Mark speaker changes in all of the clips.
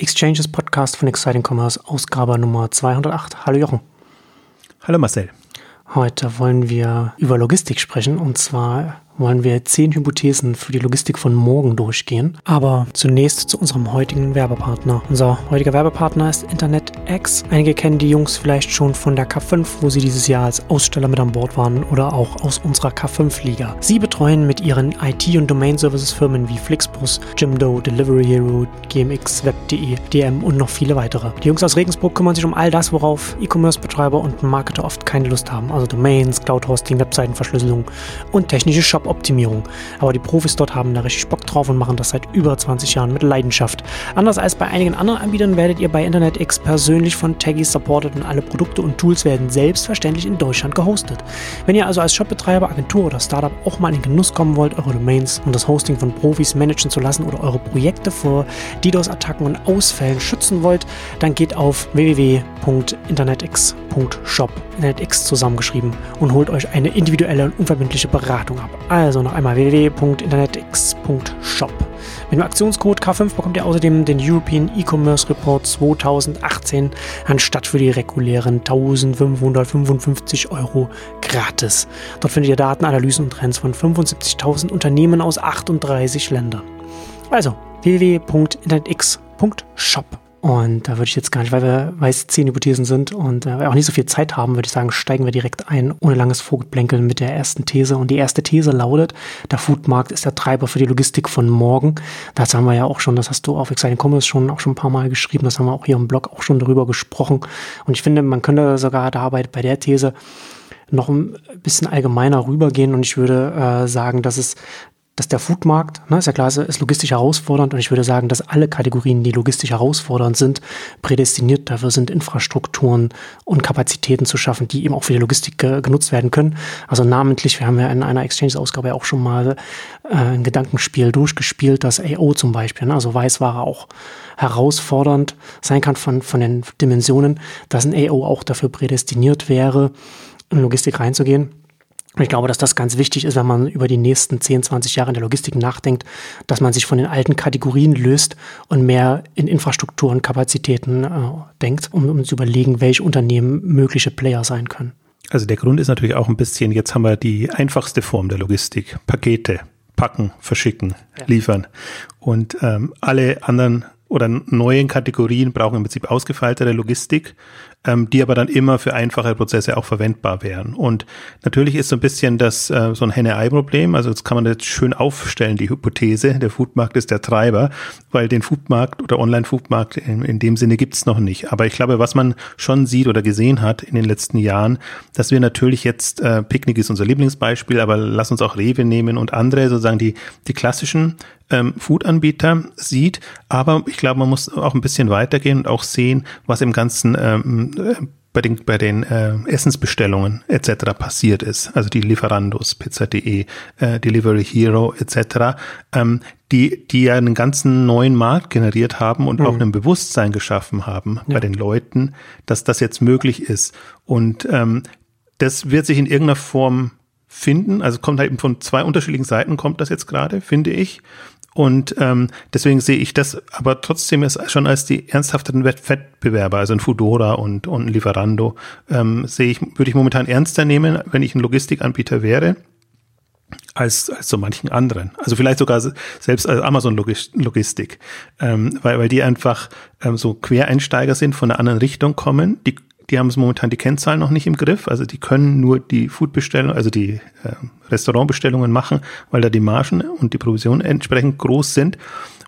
Speaker 1: Exchanges Podcast von Exciting Commerce, Ausgabe Nummer 208. Hallo Jochen.
Speaker 2: Hallo Marcel.
Speaker 1: Heute wollen wir über Logistik sprechen und zwar wollen wir zehn Hypothesen für die Logistik von morgen durchgehen. Aber zunächst zu unserem heutigen Werbepartner. Unser heutiger Werbepartner ist InternetX. Einige kennen die Jungs vielleicht schon von der K5, wo sie dieses Jahr als Aussteller mit an Bord waren oder auch aus unserer K5-Liga. Sie betreuen mit ihren IT- und Domain-Services Firmen wie Flixbus, Jimdo, Delivery Hero, GMX, Web.de, DM und noch viele weitere. Die Jungs aus Regensburg kümmern sich um all das, worauf E-Commerce-Betreiber und Marketer oft keine Lust haben. Also Domains, Cloud-Hosting, Webseitenverschlüsselung und technische Shop Optimierung. Aber die Profis dort haben da richtig Bock drauf und machen das seit über 20 Jahren mit Leidenschaft. Anders als bei einigen anderen Anbietern werdet ihr bei InternetX persönlich von Taggies supported und alle Produkte und Tools werden selbstverständlich in Deutschland gehostet. Wenn ihr also als Shopbetreiber, Agentur oder Startup auch mal in den Genuss kommen wollt, eure Domains und das Hosting von Profis managen zu lassen oder eure Projekte vor DDoS-Attacken und Ausfällen schützen wollt, dann geht auf www.internetx.shop, InternetX zusammengeschrieben und holt euch eine individuelle und unverbindliche Beratung ab. Also noch einmal www.internetx.shop. Mit dem Aktionscode K5 bekommt ihr außerdem den European E-Commerce Report 2018 anstatt für die regulären 1555 Euro gratis. Dort findet ihr Daten, Analysen und Trends von 75.000 Unternehmen aus 38 Ländern. Also www.internetx.shop. Und da würde ich jetzt gar nicht, weil wir weiß zehn Hypothesen sind und äh, wir auch nicht so viel Zeit haben, würde ich sagen, steigen wir direkt ein, ohne langes Vorgeplänkel mit der ersten These. Und die erste These lautet, der Foodmarkt ist der Treiber für die Logistik von morgen. Das haben wir ja auch schon, das hast du auf Exciting Commerce schon auch schon ein paar Mal geschrieben, das haben wir auch hier im Blog auch schon darüber gesprochen. Und ich finde, man könnte sogar dabei bei der These noch ein bisschen allgemeiner rübergehen und ich würde äh, sagen, dass es dass der Foodmarkt, ne, ist ja klar, ist logistisch herausfordernd und ich würde sagen, dass alle Kategorien, die logistisch herausfordernd sind, prädestiniert dafür sind, Infrastrukturen und Kapazitäten zu schaffen, die eben auch für die Logistik ge genutzt werden können. Also namentlich, wir haben ja in einer Exchange-Ausgabe auch schon mal äh, ein Gedankenspiel durchgespielt, dass AO zum Beispiel, ne, also Weißware auch herausfordernd sein kann von, von den Dimensionen, dass ein AO auch dafür prädestiniert wäre, in Logistik reinzugehen. Und ich glaube, dass das ganz wichtig ist, wenn man über die nächsten 10, 20 Jahre in der Logistik nachdenkt, dass man sich von den alten Kategorien löst und mehr in Infrastruktur und Kapazitäten äh, denkt, um, um zu überlegen, welche Unternehmen mögliche Player sein können.
Speaker 2: Also der Grund ist natürlich auch ein bisschen, jetzt haben wir die einfachste Form der Logistik, Pakete, packen, verschicken, ja. liefern. Und ähm, alle anderen oder neuen Kategorien brauchen im Prinzip ausgefeiltere Logistik, ähm, die aber dann immer für einfache Prozesse auch verwendbar wären. Und natürlich ist so ein bisschen das äh, so ein Henne-Ei-Problem. Also jetzt kann man das schön aufstellen, die Hypothese, der Foodmarkt ist der Treiber, weil den Foodmarkt oder Online-Foodmarkt in, in dem Sinne gibt's noch nicht. Aber ich glaube, was man schon sieht oder gesehen hat in den letzten Jahren, dass wir natürlich jetzt, äh, Picknick ist unser Lieblingsbeispiel, aber lass uns auch Rewe nehmen und andere, sozusagen die, die klassischen ähm, Food-Anbieter sieht. Aber ich glaube, man muss auch ein bisschen weitergehen und auch sehen, was im ganzen ähm, äh, bei den, bei den äh, Essensbestellungen etc. passiert ist, also die Lieferandos, Pizza.de, äh, Delivery Hero etc., ähm, die, die ja einen ganzen neuen Markt generiert haben und mhm. auch ein Bewusstsein geschaffen haben ja. bei den Leuten, dass das jetzt möglich ist. Und ähm, das wird sich in irgendeiner Form finden. Also kommt halt eben von zwei unterschiedlichen Seiten kommt das jetzt gerade, finde ich. Und ähm, deswegen sehe ich das aber trotzdem schon als die ernsthafteren Wettbewerber, also ein Fudora und, und ein Lieferando, ähm, sehe ich, würde ich momentan ernster nehmen, wenn ich ein Logistikanbieter wäre, als, als so manchen anderen. Also vielleicht sogar selbst als Amazon Logistik, ähm, weil, weil die einfach ähm, so Quereinsteiger sind, von einer anderen Richtung kommen, die die haben es momentan die Kennzahlen noch nicht im Griff. Also die können nur die Foodbestellung, also die äh, Restaurantbestellungen machen, weil da die Margen und die Provisionen entsprechend groß sind.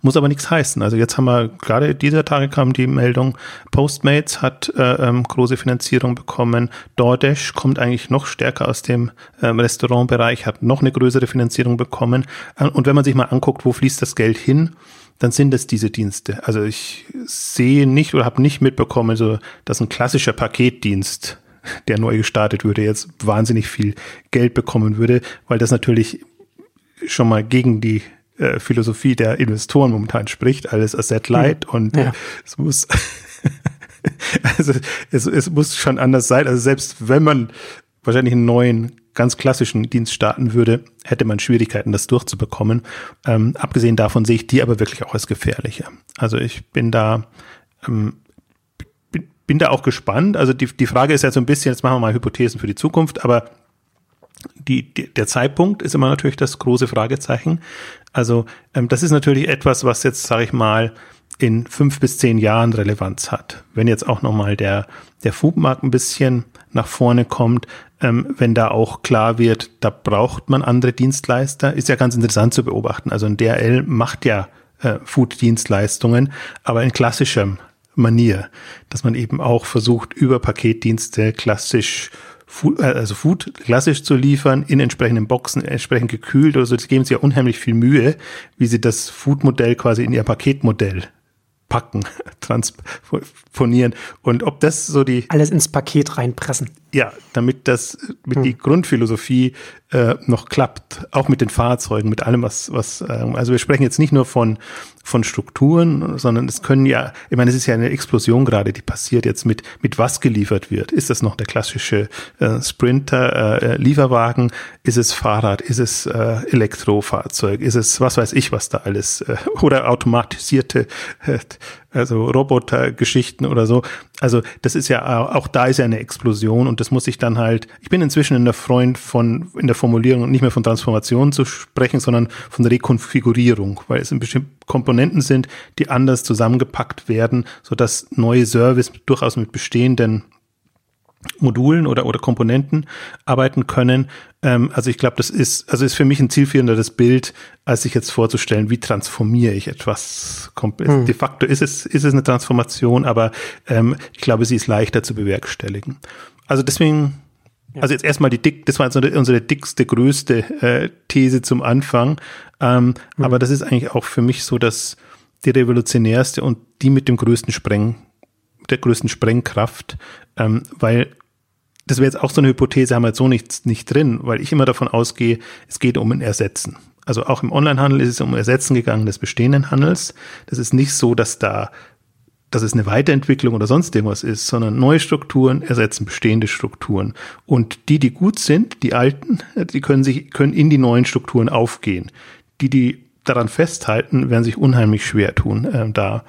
Speaker 2: Muss aber nichts heißen. Also jetzt haben wir gerade dieser Tage kam die Meldung, Postmates hat äh, ähm, große Finanzierung bekommen. DoorDash kommt eigentlich noch stärker aus dem ähm, Restaurantbereich, hat noch eine größere Finanzierung bekommen. Äh, und wenn man sich mal anguckt, wo fließt das Geld hin, dann sind es diese Dienste. Also ich sehe nicht oder habe nicht mitbekommen, so, dass ein klassischer Paketdienst, der neu gestartet würde, jetzt wahnsinnig viel Geld bekommen würde, weil das natürlich schon mal gegen die äh, Philosophie der Investoren momentan spricht, alles Asset Light hm. und ja. es muss also es, es muss schon anders sein. Also selbst wenn man wahrscheinlich einen neuen ganz klassischen Dienst starten würde, hätte man Schwierigkeiten, das durchzubekommen. Ähm, abgesehen davon sehe ich die aber wirklich auch als gefährlicher. Also ich bin da, ähm, bin, da auch gespannt. Also die, die Frage ist ja so ein bisschen, jetzt machen wir mal Hypothesen für die Zukunft, aber die, die, der Zeitpunkt ist immer natürlich das große Fragezeichen. Also ähm, das ist natürlich etwas, was jetzt, sage ich mal, in fünf bis zehn Jahren Relevanz hat. Wenn jetzt auch nochmal der, der Foodmarkt ein bisschen nach vorne kommt, ähm, wenn da auch klar wird, da braucht man andere Dienstleister, ist ja ganz interessant zu beobachten. Also ein DRL macht ja äh, Food-Dienstleistungen, aber in klassischer Manier, dass man eben auch versucht, über Paketdienste klassisch äh, also Food klassisch zu liefern, in entsprechenden Boxen, entsprechend gekühlt oder so. Das geben sie ja unheimlich viel Mühe, wie sie das Food-Modell quasi in ihr Paketmodell packen, transponieren. Und ob das so die.
Speaker 1: Alles ins Paket reinpressen.
Speaker 2: Ja, damit das, mit hm. die Grundphilosophie äh, noch klappt, auch mit den Fahrzeugen, mit allem, was, was, äh, also wir sprechen jetzt nicht nur von, von Strukturen, sondern es können ja, ich meine, es ist ja eine Explosion gerade, die passiert jetzt mit, mit was geliefert wird. Ist das noch der klassische äh, Sprinter, äh, Lieferwagen? Ist es Fahrrad? Ist es äh, Elektrofahrzeug? Ist es, was weiß ich, was da alles, äh, oder automatisierte, äh, also Robotergeschichten oder so. Also das ist ja auch da ist ja eine Explosion und das muss ich dann halt. Ich bin inzwischen in der Freund von in der Formulierung nicht mehr von Transformation zu sprechen, sondern von Rekonfigurierung, weil es in bestimmten Komponenten sind, die anders zusammengepackt werden, so dass neue Service durchaus mit bestehenden Modulen oder, oder Komponenten arbeiten können. Ähm, also ich glaube, das ist, also ist für mich ein zielführenderes Bild, als sich jetzt vorzustellen, wie transformiere ich etwas. Hm. De facto ist es, ist es eine Transformation, aber ähm, ich glaube, sie ist leichter zu bewerkstelligen. Also deswegen, ja. also jetzt erstmal die dick, das war jetzt unsere, unsere dickste, größte äh, These zum Anfang. Ähm, hm. Aber das ist eigentlich auch für mich so, dass die revolutionärste und die mit dem größten Spreng der größten Sprengkraft, ähm, weil das wäre jetzt auch so eine Hypothese, haben wir jetzt so nichts nicht drin, weil ich immer davon ausgehe, es geht um ein Ersetzen. Also auch im Onlinehandel ist es um Ersetzen gegangen des bestehenden Handels. Das ist nicht so, dass da, dass es eine Weiterentwicklung oder sonst irgendwas ist, sondern neue Strukturen ersetzen bestehende Strukturen. Und die, die gut sind, die alten, die können sich, können in die neuen Strukturen aufgehen. Die, die daran festhalten, werden sich unheimlich schwer tun, äh, da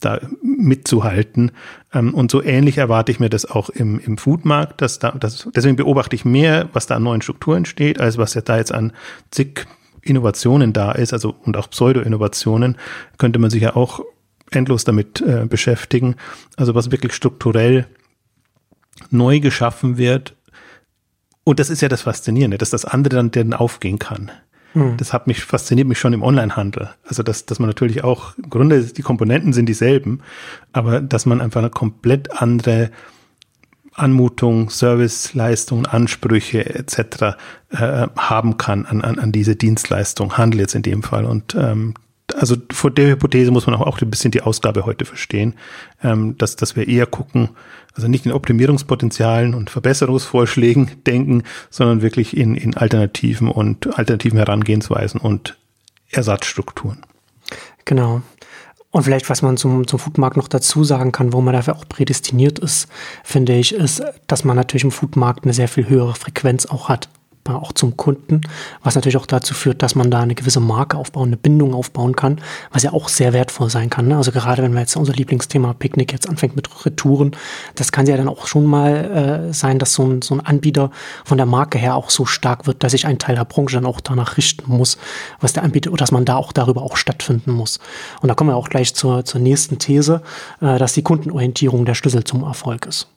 Speaker 2: da mitzuhalten. Ähm, und so ähnlich erwarte ich mir das auch im, im Foodmarkt. Dass da, das, deswegen beobachte ich mehr, was da an neuen Strukturen steht, als was ja da jetzt an zig Innovationen da ist, also und auch Pseudo-Innovationen, könnte man sich ja auch endlos damit äh, beschäftigen. Also was wirklich strukturell neu geschaffen wird. Und das ist ja das Faszinierende, dass das andere dann, dann aufgehen kann. Mhm. Das hat mich, fasziniert mich schon im Onlinehandel. Also, dass, dass man natürlich auch, im Grunde, die Komponenten sind dieselben, aber dass man einfach eine komplett andere Anmutung, Serviceleistung, Ansprüche etc. Äh, haben kann an, an, an diese Dienstleistung, Handel jetzt in dem Fall. Und ähm, also vor der Hypothese muss man auch, auch ein bisschen die Ausgabe heute verstehen, ähm, dass, dass wir eher gucken, also nicht in Optimierungspotenzialen und Verbesserungsvorschlägen denken, sondern wirklich in, in Alternativen und alternativen Herangehensweisen und Ersatzstrukturen.
Speaker 1: Genau. Und vielleicht, was man zum, zum Foodmarkt noch dazu sagen kann, wo man dafür auch prädestiniert ist, finde ich, ist, dass man natürlich im Foodmarkt eine sehr viel höhere Frequenz auch hat auch zum Kunden, was natürlich auch dazu führt, dass man da eine gewisse Marke aufbauen, eine Bindung aufbauen kann, was ja auch sehr wertvoll sein kann. Ne? Also gerade wenn wir jetzt unser Lieblingsthema Picknick jetzt anfängt mit Retouren, das kann ja dann auch schon mal äh, sein, dass so ein, so ein Anbieter von der Marke her auch so stark wird, dass sich ein Teil der Branche dann auch danach richten muss, was der Anbieter, dass man da auch darüber auch stattfinden muss. Und da kommen wir auch gleich zur, zur nächsten These, äh, dass die Kundenorientierung der Schlüssel zum Erfolg ist.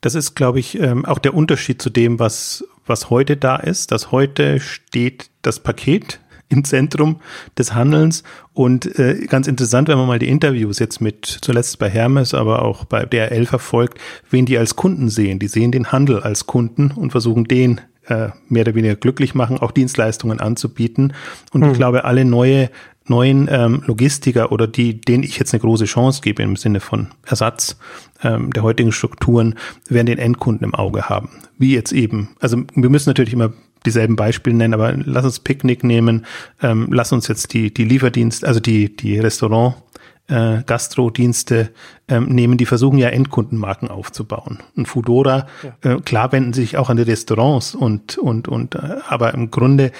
Speaker 2: Das ist, glaube ich, ähm, auch der Unterschied zu dem, was, was heute da ist. Dass heute steht das Paket im Zentrum des Handelns. Und äh, ganz interessant, wenn man mal die Interviews jetzt mit, zuletzt bei Hermes, aber auch bei DRL verfolgt, wen die als Kunden sehen. Die sehen den Handel als Kunden und versuchen den äh, mehr oder weniger glücklich machen, auch Dienstleistungen anzubieten. Und mhm. ich glaube, alle neue neuen ähm, Logistiker oder die, denen ich jetzt eine große Chance gebe im Sinne von Ersatz ähm, der heutigen Strukturen, werden den Endkunden im Auge haben. Wie jetzt eben. Also wir müssen natürlich immer dieselben Beispiele nennen, aber lass uns Picknick nehmen, ähm, lass uns jetzt die, die Lieferdienst, also die, die Restaurant äh, Gastrodienste ähm, nehmen, die versuchen ja Endkundenmarken aufzubauen. Und Foodora, ja. äh, klar wenden sich auch an die Restaurants und, und, und, äh, aber im Grunde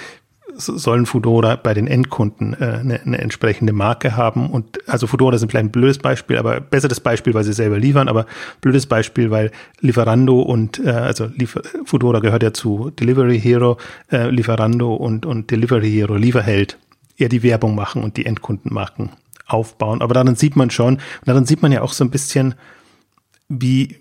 Speaker 2: sollen Foodora bei den Endkunden äh, eine, eine entsprechende Marke haben. Und also Foodora ist vielleicht ein blödes Beispiel, aber besseres Beispiel, weil sie selber liefern, aber blödes Beispiel, weil Lieferando und äh, also Liefer Foodora gehört ja zu Delivery Hero, äh, Lieferando und, und Delivery Hero, Lieferheld, eher die Werbung machen und die Endkundenmarken aufbauen. Aber daran sieht man schon, und daran sieht man ja auch so ein bisschen, wie,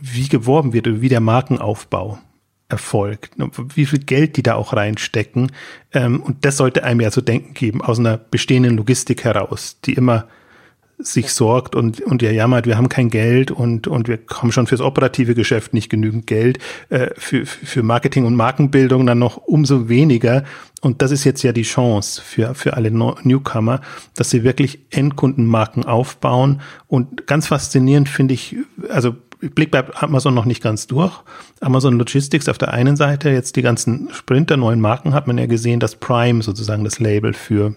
Speaker 2: wie geworben wird wie der Markenaufbau erfolgt, wie viel Geld die da auch reinstecken. Ähm, und das sollte einem ja zu denken geben, aus einer bestehenden Logistik heraus, die immer sich sorgt und, und ja jammert, wir haben kein Geld und, und wir haben schon fürs operative Geschäft nicht genügend Geld, äh, für, für Marketing und Markenbildung dann noch umso weniger. Und das ist jetzt ja die Chance für, für alle Newcomer, dass sie wirklich Endkundenmarken aufbauen. Und ganz faszinierend finde ich, also Blick bei Amazon noch nicht ganz durch. Amazon Logistics auf der einen Seite, jetzt die ganzen Sprinter, neuen Marken, hat man ja gesehen, dass Prime sozusagen das Label für,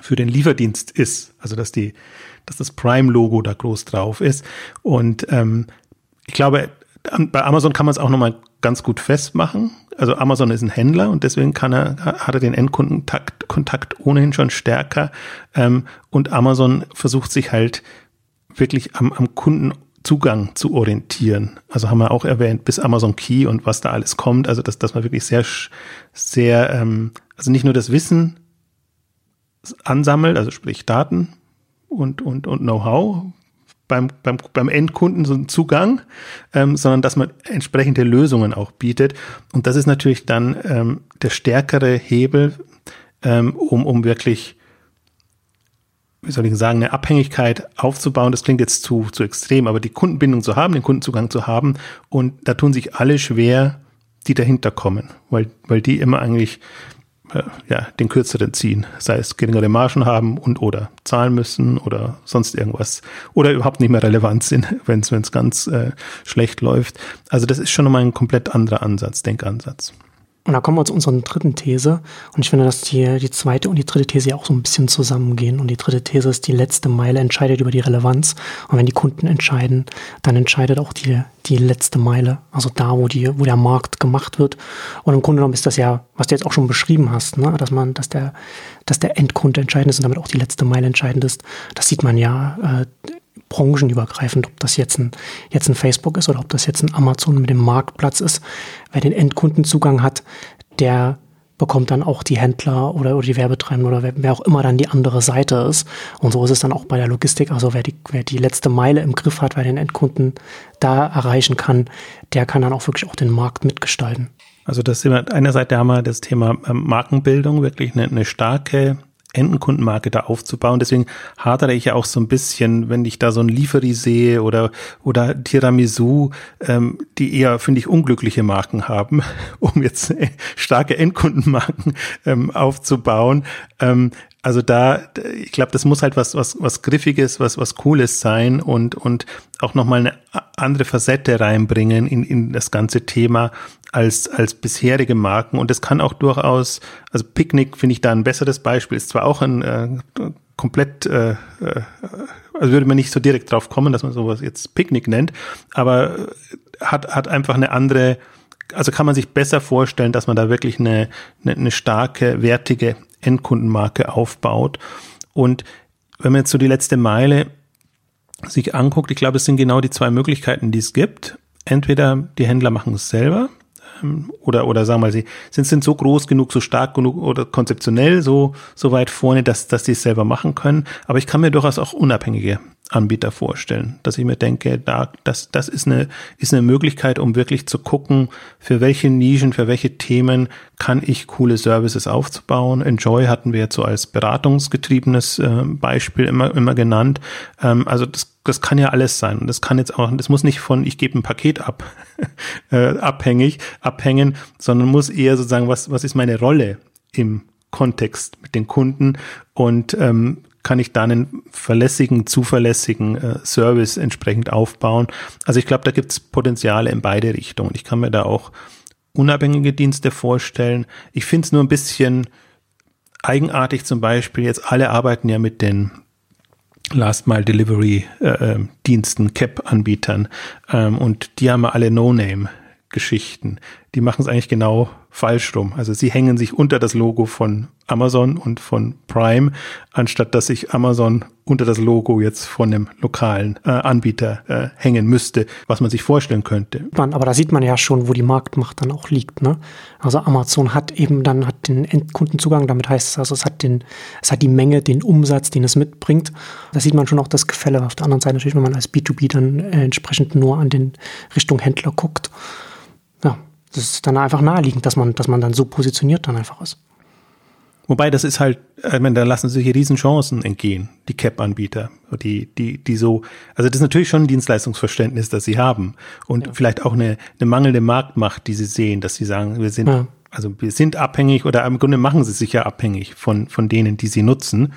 Speaker 2: für den Lieferdienst ist. Also, dass die, dass das Prime-Logo da groß drauf ist. Und ähm, ich glaube, bei Amazon kann man es auch nochmal ganz gut festmachen. Also Amazon ist ein Händler und deswegen kann er, hat er den Endkundenkontakt Kontakt ohnehin schon stärker. Ähm, und Amazon versucht sich halt wirklich am, am Kunden Zugang zu orientieren. Also haben wir auch erwähnt, bis Amazon Key und was da alles kommt. Also dass, dass man wirklich sehr, sehr, ähm, also nicht nur das Wissen ansammelt, also sprich Daten und, und, und Know-how beim, beim, beim Endkunden so einen Zugang, ähm, sondern dass man entsprechende Lösungen auch bietet. Und das ist natürlich dann ähm, der stärkere Hebel, ähm, um, um wirklich wie soll ich sagen, eine Abhängigkeit aufzubauen. Das klingt jetzt zu, zu extrem, aber die Kundenbindung zu haben, den Kundenzugang zu haben. Und da tun sich alle schwer, die dahinter kommen, weil, weil die immer eigentlich äh, ja, den kürzeren ziehen, sei es geringere Margen haben und oder zahlen müssen oder sonst irgendwas oder überhaupt nicht mehr relevant sind, wenn es ganz äh, schlecht läuft. Also das ist schon nochmal ein komplett anderer Ansatz, Denkansatz.
Speaker 1: Und da kommen wir zu unserer dritten These. Und ich finde, dass die, die zweite und die dritte These ja auch so ein bisschen zusammengehen. Und die dritte These ist, die letzte Meile entscheidet über die Relevanz. Und wenn die Kunden entscheiden, dann entscheidet auch die, die letzte Meile. Also da, wo die, wo der Markt gemacht wird. Und im Grunde genommen ist das ja, was du jetzt auch schon beschrieben hast, ne? dass man, dass der, dass der Endkunde entscheidend ist und damit auch die letzte Meile entscheidend ist. Das sieht man ja, äh, branchenübergreifend, ob das jetzt ein, jetzt ein Facebook ist oder ob das jetzt ein Amazon mit dem Marktplatz ist. Wer den Endkundenzugang hat, der bekommt dann auch die Händler oder, oder die Werbetreibenden oder wer, wer, auch immer dann die andere Seite ist. Und so ist es dann auch bei der Logistik. Also wer die, wer die letzte Meile im Griff hat, wer den Endkunden da erreichen kann, der kann dann auch wirklich auch den Markt mitgestalten.
Speaker 2: Also das immer, einerseits haben wir das Thema ähm, Markenbildung, wirklich eine, eine starke Endkundenmarke da aufzubauen. Deswegen hadere ich ja auch so ein bisschen, wenn ich da so ein Lieferi sehe oder, oder Tiramisu, ähm, die eher, finde ich, unglückliche Marken haben, um jetzt starke Endkundenmarken ähm, aufzubauen. Ähm, also da, ich glaube, das muss halt was, was, was Griffiges, was, was Cooles sein und, und auch nochmal eine andere Facette reinbringen in, in das ganze Thema als, als bisherige Marken. Und das kann auch durchaus, also Picknick finde ich da ein besseres Beispiel, ist zwar auch ein äh, komplett, äh, äh, also würde man nicht so direkt drauf kommen, dass man sowas jetzt Picknick nennt, aber hat, hat einfach eine andere, also kann man sich besser vorstellen, dass man da wirklich eine, eine, eine starke, wertige Endkundenmarke aufbaut. Und wenn man jetzt so die letzte Meile sich anguckt, ich glaube, es sind genau die zwei Möglichkeiten, die es gibt. Entweder die Händler machen es selber, ähm, oder, oder sagen wir mal, sie sind, sind so groß genug, so stark genug oder konzeptionell so, so weit vorne, dass, dass sie es selber machen können. Aber ich kann mir durchaus auch unabhängige Anbieter vorstellen, dass ich mir denke, da, das, das ist eine, ist eine Möglichkeit, um wirklich zu gucken, für welche Nischen, für welche Themen kann ich coole Services aufzubauen. Enjoy hatten wir jetzt so als beratungsgetriebenes äh, Beispiel immer, immer genannt. Ähm, also das, das kann ja alles sein. Und das kann jetzt auch, das muss nicht von, ich gebe ein Paket ab, äh, abhängig, abhängen, sondern muss eher sozusagen, was, was ist meine Rolle im Kontext mit den Kunden und ähm, kann ich da einen verlässigen, zuverlässigen äh, Service entsprechend aufbauen. Also ich glaube, da gibt es Potenziale in beide Richtungen. Ich kann mir da auch unabhängige Dienste vorstellen. Ich finde es nur ein bisschen eigenartig zum Beispiel, jetzt alle arbeiten ja mit den Last Mile Delivery äh, ähm, CAP-Anbietern ähm, und die haben alle No-Name-Geschichten. Die machen es eigentlich genau falsch rum. Also sie hängen sich unter das Logo von Amazon und von Prime, anstatt dass sich Amazon unter das Logo jetzt von einem lokalen äh, Anbieter äh, hängen müsste, was man sich vorstellen könnte.
Speaker 1: Aber da sieht man ja schon, wo die Marktmacht dann auch liegt. Ne? Also Amazon hat eben dann hat den Endkundenzugang, damit heißt es also, es hat den, es hat die Menge, den Umsatz, den es mitbringt. Da sieht man schon auch das Gefälle. Auf der anderen Seite natürlich, wenn man als B2B dann äh, entsprechend nur an den Richtung Händler guckt. Ja, das ist dann einfach naheliegend, dass man, dass man dann so positioniert dann einfach ist.
Speaker 2: Wobei das ist halt, ich meine, da lassen sich hier Riesenchancen entgehen, die CAP-Anbieter, die, die, die so, also das ist natürlich schon ein Dienstleistungsverständnis, das sie haben und ja. vielleicht auch eine, eine mangelnde Marktmacht, die sie sehen, dass sie sagen, wir sind, ja. also wir sind abhängig oder im Grunde machen sie sich ja abhängig von, von denen, die sie nutzen.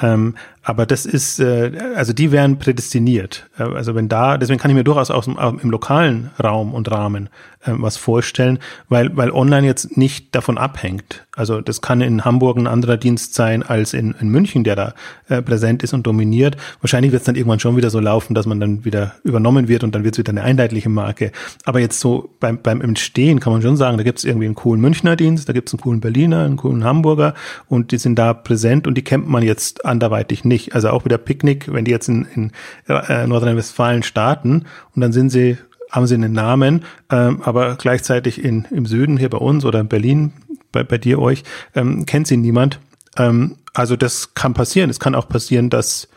Speaker 2: Ähm, aber das ist, äh, also die wären prädestiniert. Äh, also wenn da, deswegen kann ich mir durchaus aus dem, im lokalen Raum und Rahmen äh, was vorstellen, weil, weil online jetzt nicht davon abhängt. Also das kann in Hamburg ein anderer Dienst sein als in, in München, der da äh, präsent ist und dominiert. Wahrscheinlich wird es dann irgendwann schon wieder so laufen, dass man dann wieder übernommen wird und dann wird es wieder eine einheitliche Marke. Aber jetzt so beim, beim Entstehen kann man schon sagen, da gibt es irgendwie einen coolen Münchner Dienst, da gibt es einen coolen Berliner, einen coolen Hamburger und die sind da präsent und die kennt man jetzt anderweitig nicht. Also auch wieder Picknick, wenn die jetzt in, in äh, Nordrhein-Westfalen starten und dann sind sie, haben sie einen Namen, ähm, aber gleichzeitig in, im Süden hier bei uns oder in Berlin, bei, bei dir euch, ähm, kennt sie niemand. Ähm, also das kann passieren. Es kann auch passieren, dass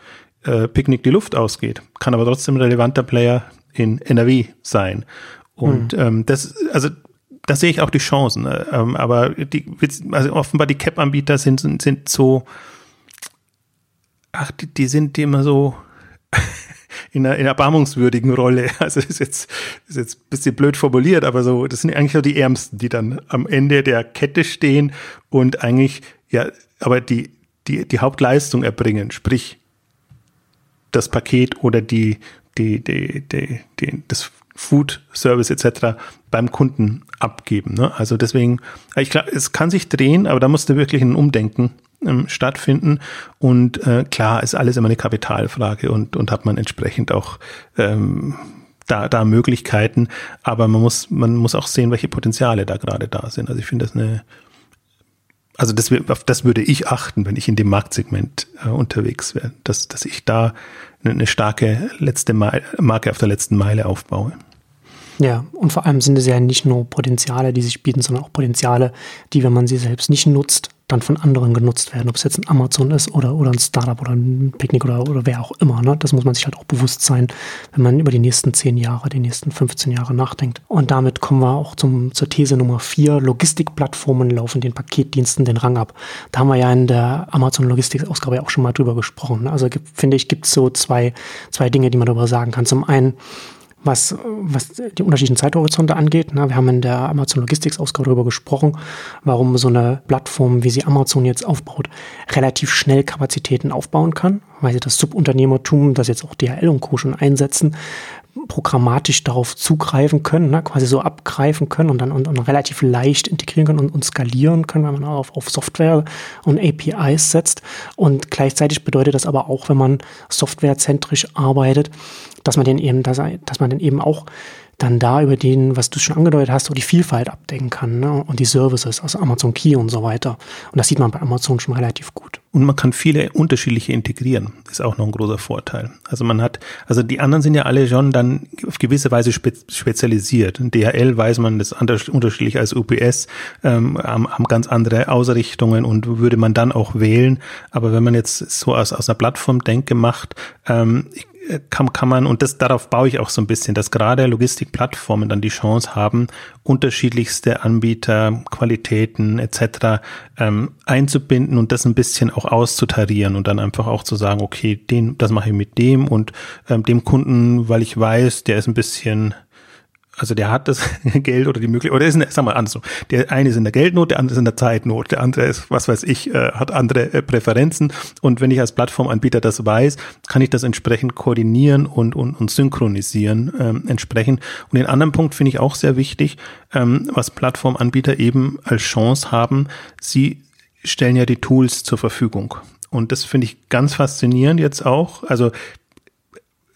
Speaker 2: äh, Picknick die Luft ausgeht, kann aber trotzdem ein relevanter Player in NRW sein. Und mhm. ähm, das, also da sehe ich auch die Chancen. Äh, ähm, aber die, also offenbar die Cap-Anbieter sind, sind, sind so, ach, die, die sind immer so in einer, in einer erbarmungswürdigen Rolle. Also ist jetzt, ist jetzt ein bisschen blöd formuliert, aber so, das sind eigentlich so die Ärmsten, die dann am Ende der Kette stehen und eigentlich, ja, aber die, die, die Hauptleistung erbringen, sprich das Paket oder die, die, die, die, die das Food Service etc. beim Kunden abgeben. Ne? Also deswegen, ich glaube, es kann sich drehen, aber da musste wirklich ein Umdenken ähm, stattfinden. Und äh, klar ist alles immer eine Kapitalfrage und, und hat man entsprechend auch ähm, da, da Möglichkeiten. Aber man muss, man muss auch sehen, welche Potenziale da gerade da sind. Also ich finde das eine, also das, auf das würde ich achten, wenn ich in dem Marktsegment äh, unterwegs wäre, dass, dass ich da eine, eine starke letzte Marke auf der letzten Meile aufbaue.
Speaker 1: Ja, und vor allem sind es ja nicht nur Potenziale, die sich bieten, sondern auch Potenziale, die, wenn man sie selbst nicht nutzt, dann von anderen genutzt werden. Ob es jetzt ein Amazon ist oder, oder ein Startup oder ein Picknick oder, oder wer auch immer. Ne? Das muss man sich halt auch bewusst sein, wenn man über die nächsten zehn Jahre, die nächsten 15 Jahre nachdenkt. Und damit kommen wir auch zum, zur These Nummer vier. Logistikplattformen laufen den Paketdiensten den Rang ab. Da haben wir ja in der Amazon Logistik-Ausgabe ja auch schon mal drüber gesprochen. Also finde ich, gibt es so zwei, zwei Dinge, die man darüber sagen kann. Zum einen, was, was die unterschiedlichen Zeithorizonte angeht. Na, wir haben in der Amazon Logistics Ausgabe darüber gesprochen, warum so eine Plattform, wie sie Amazon jetzt aufbaut, relativ schnell Kapazitäten aufbauen kann, weil sie das Subunternehmertum, das jetzt auch DHL und Co. schon einsetzen, programmatisch darauf zugreifen können, ne, quasi so abgreifen können und dann und, und relativ leicht integrieren können und, und, skalieren können, wenn man auf, auf Software und APIs setzt. Und gleichzeitig bedeutet das aber auch, wenn man softwarezentrisch arbeitet, dass man den eben, dass, dass man den eben auch dann da über den, was du schon angedeutet hast, so die Vielfalt abdecken kann ne? und die Services, also Amazon Key und so weiter. Und das sieht man bei Amazon schon relativ gut.
Speaker 2: Und man kann viele unterschiedliche integrieren, ist auch noch ein großer Vorteil. Also man hat, also die anderen sind ja alle schon dann auf gewisse Weise spe spezialisiert. In DHL weiß man das unterschiedlich als UPS, ähm, haben, ganz andere Ausrichtungen und würde man dann auch wählen. Aber wenn man jetzt so aus, aus einer Plattform-Denke macht, ähm, ich, kann, kann man, und das, darauf baue ich auch so ein bisschen, dass gerade Logistikplattformen dann die Chance haben, unterschiedlichste Anbieter, Qualitäten etc. Ähm, einzubinden und das ein bisschen auch auszutarieren und dann einfach auch zu sagen, okay, den, das mache ich mit dem und ähm, dem Kunden, weil ich weiß, der ist ein bisschen also der hat das Geld oder die Möglichkeit, oder ist, in, sag mal andersrum, der eine ist in der Geldnot, der andere ist in der Zeitnot, der andere ist, was weiß ich, äh, hat andere äh, Präferenzen und wenn ich als Plattformanbieter das weiß, kann ich das entsprechend koordinieren und, und, und synchronisieren ähm, entsprechend. Und den anderen Punkt finde ich auch sehr wichtig, ähm, was Plattformanbieter eben als Chance haben, sie stellen ja die Tools zur Verfügung. Und das finde ich ganz faszinierend jetzt auch. Also,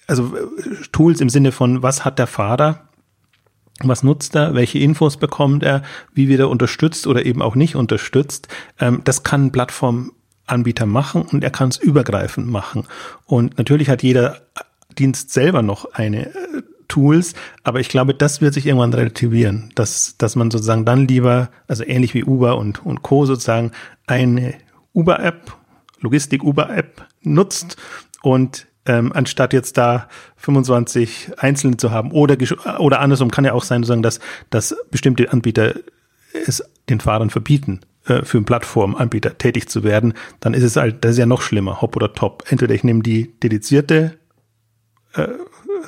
Speaker 2: also Tools im Sinne von, was hat der Fahrer? Was nutzt er? Welche Infos bekommt er? Wie wird er unterstützt oder eben auch nicht unterstützt? Ähm, das kann Plattformanbieter machen und er kann es übergreifend machen. Und natürlich hat jeder Dienst selber noch eine äh, Tools, aber ich glaube, das wird sich irgendwann relativieren, dass, dass man sozusagen dann lieber, also ähnlich wie Uber und, und Co. sozusagen eine Uber-App, Logistik-Uber-App nutzt und ähm, anstatt jetzt da 25 einzelne zu haben oder oder andersrum kann ja auch sein, dass, dass bestimmte Anbieter es den Fahrern verbieten, äh, für einen Plattformanbieter tätig zu werden, dann ist es halt, das ist ja noch schlimmer, Hop oder Top. Entweder ich nehme die dedizierte äh,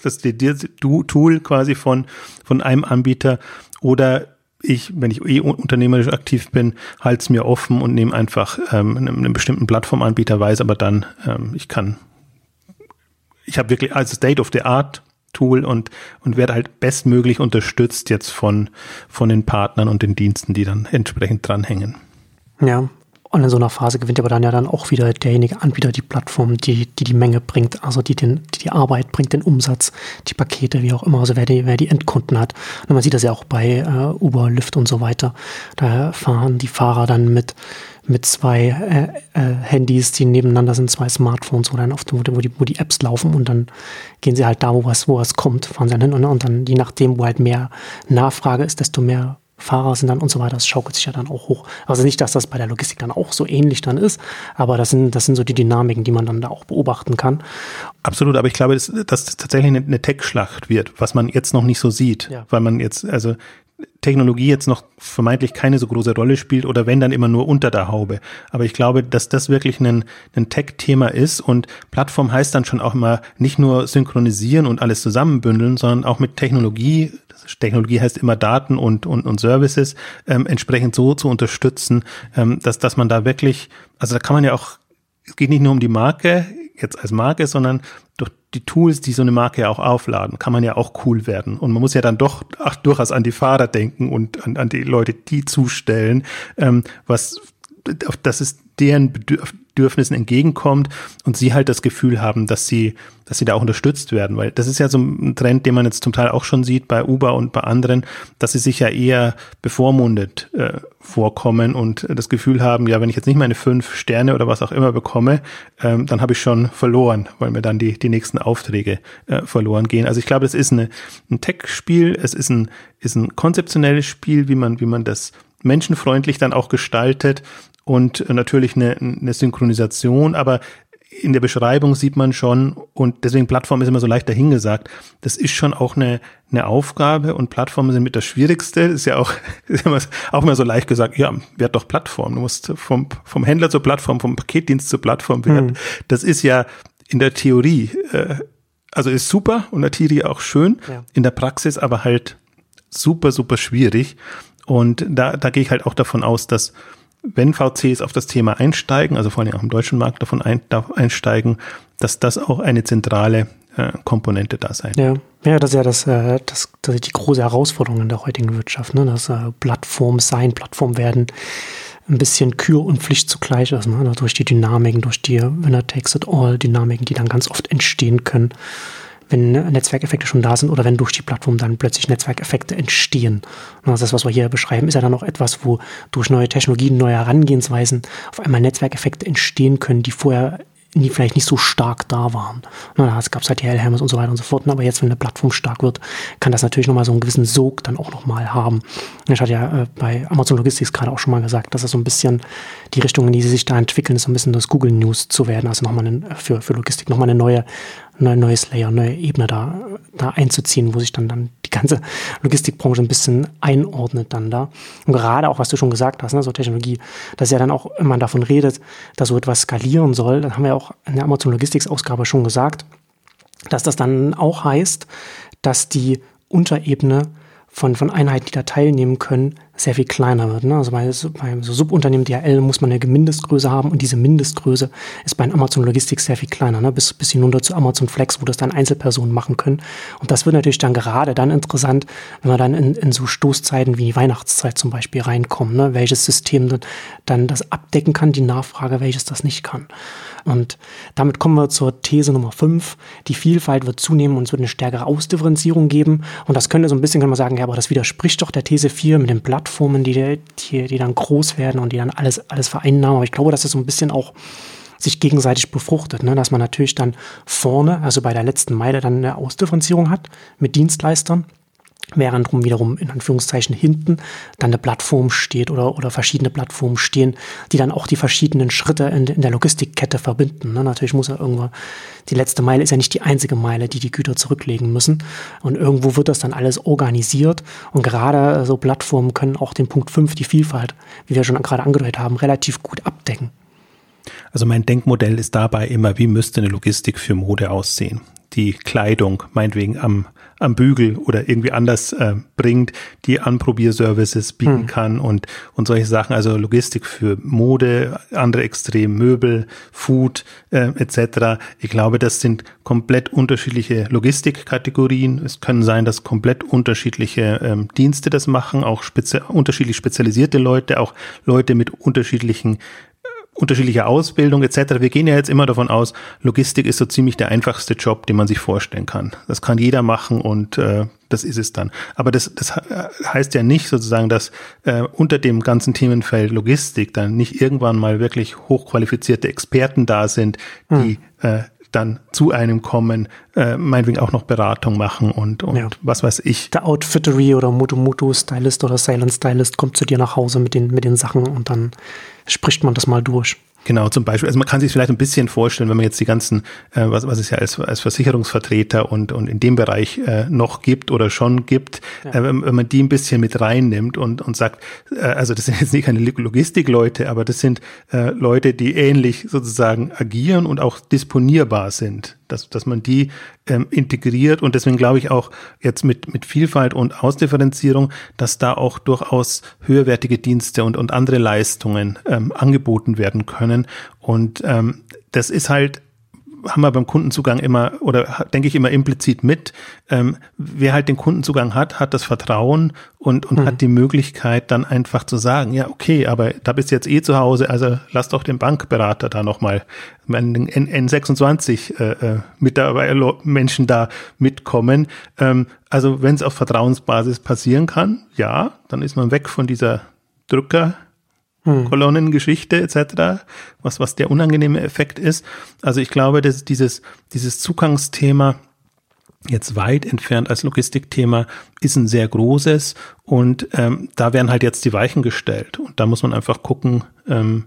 Speaker 2: das Tool quasi von, von einem Anbieter oder ich, wenn ich eh unternehmerisch aktiv bin, halte es mir offen und nehme einfach ähm, einen, einen bestimmten Plattformanbieter, weiß aber dann, ähm, ich kann, ich habe wirklich als State of the Art Tool und, und werde halt bestmöglich unterstützt jetzt von, von den Partnern und den Diensten, die dann entsprechend dranhängen.
Speaker 1: Ja, und in so einer Phase gewinnt aber dann ja dann auch wieder derjenige Anbieter die Plattform, die die, die Menge bringt, also die, den, die die Arbeit bringt, den Umsatz, die Pakete, wie auch immer, also wer die, wer die Endkunden hat. Und man sieht das ja auch bei äh, Uber, Lyft und so weiter. Da fahren die Fahrer dann mit, mit zwei äh, äh, Handys, die nebeneinander sind, zwei Smartphones, wo dann oft, wo die, wo die Apps laufen und dann gehen sie halt da, wo was, wo was kommt, fahren sie dann hin und, und dann, je nachdem, wo halt mehr Nachfrage ist, desto mehr Fahrer sind dann und so weiter. Das schaukelt sich ja dann auch hoch. Also nicht, dass das bei der Logistik dann auch so ähnlich dann ist, aber das sind, das sind so die Dynamiken, die man dann da auch beobachten kann.
Speaker 2: Absolut, aber ich glaube, dass, dass tatsächlich eine, eine Tech-Schlacht wird, was man jetzt noch nicht so sieht, ja. weil man jetzt, also Technologie jetzt noch vermeintlich keine so große Rolle spielt oder wenn dann immer nur unter der Haube. Aber ich glaube, dass das wirklich ein, ein Tech-Thema ist und Plattform heißt dann schon auch immer nicht nur synchronisieren und alles zusammenbündeln, sondern auch mit Technologie Technologie heißt immer Daten und, und, und Services, ähm, entsprechend so zu unterstützen, ähm, dass, dass man da wirklich, also da kann man ja auch, es geht nicht nur um die Marke, jetzt als Marke, sondern durch die Tools, die so eine Marke ja auch aufladen, kann man ja auch cool werden. Und man muss ja dann doch ach, durchaus an die Fahrer denken und an, an die Leute, die zustellen, ähm, was das ist deren Bedürfnissen entgegenkommt und sie halt das Gefühl haben, dass sie, dass sie da auch unterstützt werden, weil das ist ja so ein Trend, den man jetzt zum Teil auch schon sieht bei Uber und bei anderen, dass sie sich ja eher bevormundet äh, vorkommen und das Gefühl haben, ja, wenn ich jetzt nicht meine fünf Sterne oder was auch immer bekomme, ähm, dann habe ich schon verloren, weil mir dann die, die nächsten Aufträge äh, verloren gehen. Also ich glaube, es ist eine, ein Tech-Spiel, es ist ein, ist ein konzeptionelles Spiel, wie man, wie man das menschenfreundlich dann auch gestaltet und natürlich eine, eine Synchronisation, aber in der Beschreibung sieht man schon, und deswegen Plattform ist immer so leicht dahingesagt, das ist schon auch eine, eine Aufgabe und Plattformen sind mit das Schwierigste. Ist ja auch, ist immer, auch immer so leicht gesagt, ja, werd doch Plattform. Du musst vom, vom Händler zur Plattform, vom Paketdienst zur Plattform werden. Mhm. Das ist ja in der Theorie, äh, also ist super und in der Theorie auch schön, ja. in der Praxis aber halt super, super schwierig. Und da, da gehe ich halt auch davon aus, dass wenn VCs auf das Thema einsteigen, also vor allem auch im deutschen Markt davon ein, einsteigen, dass das auch eine zentrale äh, Komponente da sein.
Speaker 1: Ja, ja, das ist ja das, äh, das, das ist die große Herausforderung in der heutigen Wirtschaft, ne? dass äh, Plattform sein, Plattform werden ein bisschen Kür und Pflicht zugleich ist, ne? durch die Dynamiken, durch die Winner takes it all Dynamiken, die dann ganz oft entstehen können wenn Netzwerkeffekte schon da sind oder wenn durch die Plattform dann plötzlich Netzwerkeffekte entstehen. Also das, was wir hier beschreiben, ist ja dann auch etwas, wo durch neue Technologien, neue Herangehensweisen auf einmal Netzwerkeffekte entstehen können, die vorher die vielleicht nicht so stark da waren. Na, es gab halt die Hellhammers und so weiter und so fort. Aber jetzt, wenn eine Plattform stark wird, kann das natürlich nochmal so einen gewissen Sog dann auch nochmal haben. Ich hatte ja äh, bei Amazon Logistics gerade auch schon mal gesagt, dass das so ein bisschen die Richtung, in die sie sich da entwickeln, ist so ein bisschen das Google News zu werden. Also nochmal für, für Logistik nochmal eine neue, ein neues Layer, neue Ebene da, da einzuziehen, wo sich dann, dann die ganze Logistikbranche ein bisschen einordnet dann da. Und gerade auch, was du schon gesagt hast, ne, so Technologie, dass ja dann auch, wenn man davon redet, dass so etwas skalieren soll, dann haben wir auch in der Amazon Logistics Ausgabe schon gesagt, dass das dann auch heißt, dass die Unterebene von, von Einheiten, die da teilnehmen können, sehr viel kleiner wird. Ne? Also bei, beim so Subunternehmen DHL muss man eine Mindestgröße haben und diese Mindestgröße ist bei Amazon Logistik sehr viel kleiner, ne? bis, bis hinunter zu Amazon Flex, wo das dann Einzelpersonen machen können. Und das wird natürlich dann gerade dann interessant, wenn wir dann in, in so Stoßzeiten wie die Weihnachtszeit zum Beispiel reinkommen, ne? welches System dann, dann das abdecken kann, die Nachfrage, welches das nicht kann. Und damit kommen wir zur These Nummer 5. Die Vielfalt wird zunehmen und es wird eine stärkere Ausdifferenzierung geben. Und das könnte so ein bisschen, kann man sagen, ja, aber das widerspricht doch der These 4 mit den Plattformen, die, die, die dann groß werden und die dann alles, alles vereinnahmen. Aber ich glaube, dass es so ein bisschen auch sich gegenseitig befruchtet, ne? dass man natürlich dann vorne, also bei der letzten Meile, dann eine Ausdifferenzierung hat mit Dienstleistern während rum wiederum in Anführungszeichen hinten dann eine Plattform steht oder, oder verschiedene Plattformen stehen, die dann auch die verschiedenen Schritte in, in der Logistikkette verbinden. Ne? Natürlich muss ja irgendwo, die letzte Meile ist ja nicht die einzige Meile, die die Güter zurücklegen müssen. Und irgendwo wird das dann alles organisiert. Und gerade so Plattformen können auch den Punkt 5, die Vielfalt, wie wir schon gerade angedeutet haben, relativ gut abdecken.
Speaker 2: Also mein Denkmodell ist dabei immer, wie müsste eine Logistik für Mode aussehen? Die Kleidung, meinetwegen am am Bügel oder irgendwie anders äh, bringt, die Anprobierservices bieten hm. kann und, und solche Sachen, also Logistik für Mode, andere Extrem, Möbel, Food äh, etc. Ich glaube, das sind komplett unterschiedliche Logistikkategorien. Es können sein, dass komplett unterschiedliche ähm, Dienste das machen, auch spezi unterschiedlich spezialisierte Leute, auch Leute mit unterschiedlichen unterschiedliche Ausbildung etc. Wir gehen ja jetzt immer davon aus, Logistik ist so ziemlich der einfachste Job, den man sich vorstellen kann. Das kann jeder machen und äh, das ist es dann. Aber das, das heißt ja nicht sozusagen, dass äh, unter dem ganzen Themenfeld Logistik dann nicht irgendwann mal wirklich hochqualifizierte Experten da sind, die hm. äh, dann zu einem kommen, äh, meinetwegen auch noch Beratung machen und, und ja. was weiß ich.
Speaker 1: Der Outfittery oder Mutu Mutu Stylist oder Silent Stylist kommt zu dir nach Hause mit den, mit den Sachen und dann spricht man das mal durch.
Speaker 2: Genau, zum Beispiel. Also man kann sich vielleicht ein bisschen vorstellen, wenn man jetzt die ganzen, äh, was, was es ja als, als Versicherungsvertreter und, und in dem Bereich äh, noch gibt oder schon gibt, ja. äh, wenn, wenn, man die ein bisschen mit reinnimmt und, und sagt, äh, also das sind jetzt nicht keine Logistikleute, aber das sind äh, Leute, die ähnlich sozusagen agieren und auch disponierbar sind dass, dass man die ähm, integriert und deswegen glaube ich auch jetzt mit, mit Vielfalt und Ausdifferenzierung, dass da auch durchaus höherwertige Dienste und, und andere Leistungen ähm, angeboten werden können. Und ähm, das ist halt haben wir beim Kundenzugang immer oder denke ich immer implizit mit. Ähm, wer halt den Kundenzugang hat, hat das Vertrauen und, und mhm. hat die Möglichkeit dann einfach zu sagen, ja, okay, aber da bist du jetzt eh zu Hause, also lass doch den Bankberater da nochmal, N, N26 äh, äh, mit dabei Menschen da mitkommen. Ähm, also wenn es auf Vertrauensbasis passieren kann, ja, dann ist man weg von dieser Drücker hm. Kolonnengeschichte etc., was, was der unangenehme Effekt ist. Also ich glaube, dass dieses, dieses Zugangsthema jetzt weit entfernt als Logistikthema ist ein sehr großes und ähm, da werden halt jetzt die Weichen gestellt und da muss man einfach gucken, ähm,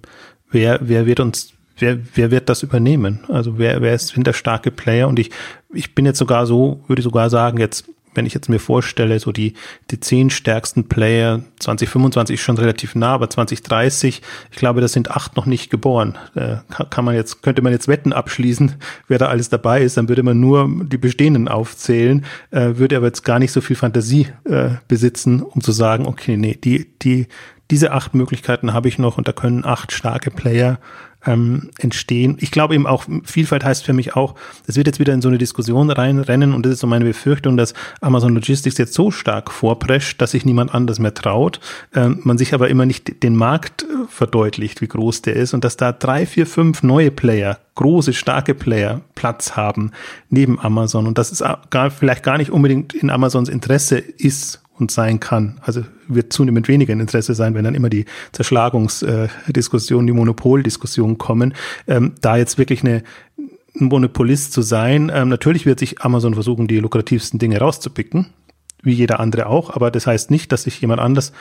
Speaker 2: wer, wer wird uns wer, wer wird das übernehmen? Also wer, wer ist, sind der starke Player? Und ich, ich bin jetzt sogar so, würde sogar sagen, jetzt wenn ich jetzt mir vorstelle, so die, die zehn stärksten Player, 2025 ist schon relativ nah, aber 2030, ich glaube, das sind acht noch nicht geboren. Äh, kann man jetzt, könnte man jetzt Wetten abschließen, wer da alles dabei ist, dann würde man nur die bestehenden aufzählen, äh, würde aber jetzt gar nicht so viel Fantasie äh, besitzen, um zu sagen, okay, nee, die, die, diese acht Möglichkeiten habe ich noch und da können acht starke Player ähm, entstehen. Ich glaube eben auch, Vielfalt heißt für mich auch, es wird jetzt wieder in so eine Diskussion reinrennen und das ist so meine Befürchtung, dass Amazon Logistics jetzt so stark vorprescht, dass sich niemand anders mehr traut, ähm, man sich aber immer nicht den Markt äh, verdeutlicht, wie groß der ist und dass da drei, vier, fünf neue Player, große, starke Player Platz haben neben Amazon und dass es gar, vielleicht gar nicht unbedingt in Amazons Interesse ist und sein kann. Also wird zunehmend weniger ein Interesse sein, wenn dann immer die Zerschlagungsdiskussionen, die Monopoldiskussionen kommen. Ähm, da jetzt wirklich eine, ein Monopolist zu sein, ähm, natürlich wird sich Amazon versuchen, die lukrativsten Dinge rauszupicken, wie jeder andere auch, aber das heißt nicht, dass sich jemand anders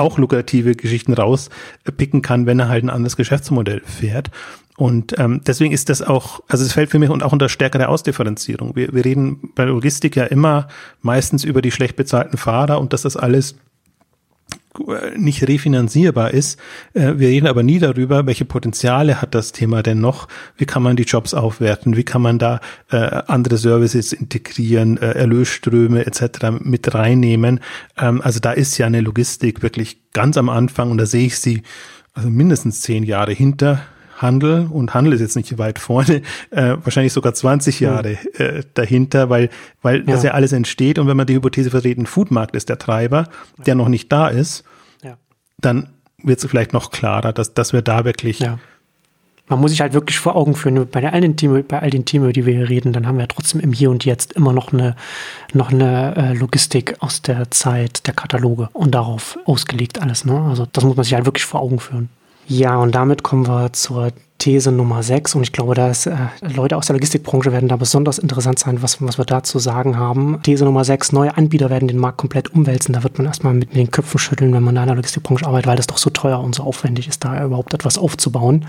Speaker 2: auch lukrative Geschichten rauspicken kann, wenn er halt ein anderes Geschäftsmodell fährt. Und ähm, deswegen ist das auch, also es fällt für mich und auch unter stärkere Ausdifferenzierung. Wir, wir reden bei Logistik ja immer meistens über die schlecht bezahlten Fahrer und dass das alles nicht refinanzierbar ist. Äh, wir reden aber nie darüber, welche Potenziale hat das Thema denn noch, wie kann man die Jobs aufwerten, wie kann man da äh, andere Services integrieren, äh, Erlösströme etc. mit reinnehmen. Ähm, also da ist ja eine Logistik wirklich ganz am Anfang und da sehe ich sie also mindestens zehn Jahre hinter Handel und Handel ist jetzt nicht weit vorne, äh, wahrscheinlich sogar 20 Jahre äh, dahinter, weil, weil ja. das ja alles entsteht und wenn man die Hypothese vertreten, Foodmarkt ist der Treiber, der noch nicht da ist, ja. dann wird es vielleicht noch klarer, dass, dass wir da wirklich.
Speaker 1: Man muss sich halt wirklich vor Augen führen, bei, all den Themen, bei all den Themen, über die wir hier reden, dann haben wir trotzdem im Hier und Jetzt immer noch eine, noch eine äh, Logistik aus der Zeit der Kataloge und darauf ausgelegt alles. Ne? Also das muss man sich halt wirklich vor Augen führen. Ja, und damit kommen wir zur These Nummer 6. Und ich glaube, dass äh, Leute aus der Logistikbranche werden da besonders interessant sein, was, was wir da zu sagen haben. These Nummer 6, neue Anbieter werden den Markt komplett umwälzen. Da wird man erstmal mit, den Köpfen schütteln, wenn man da in der Logistikbranche arbeitet, weil das doch so teuer und so aufwendig ist, da überhaupt etwas aufzubauen.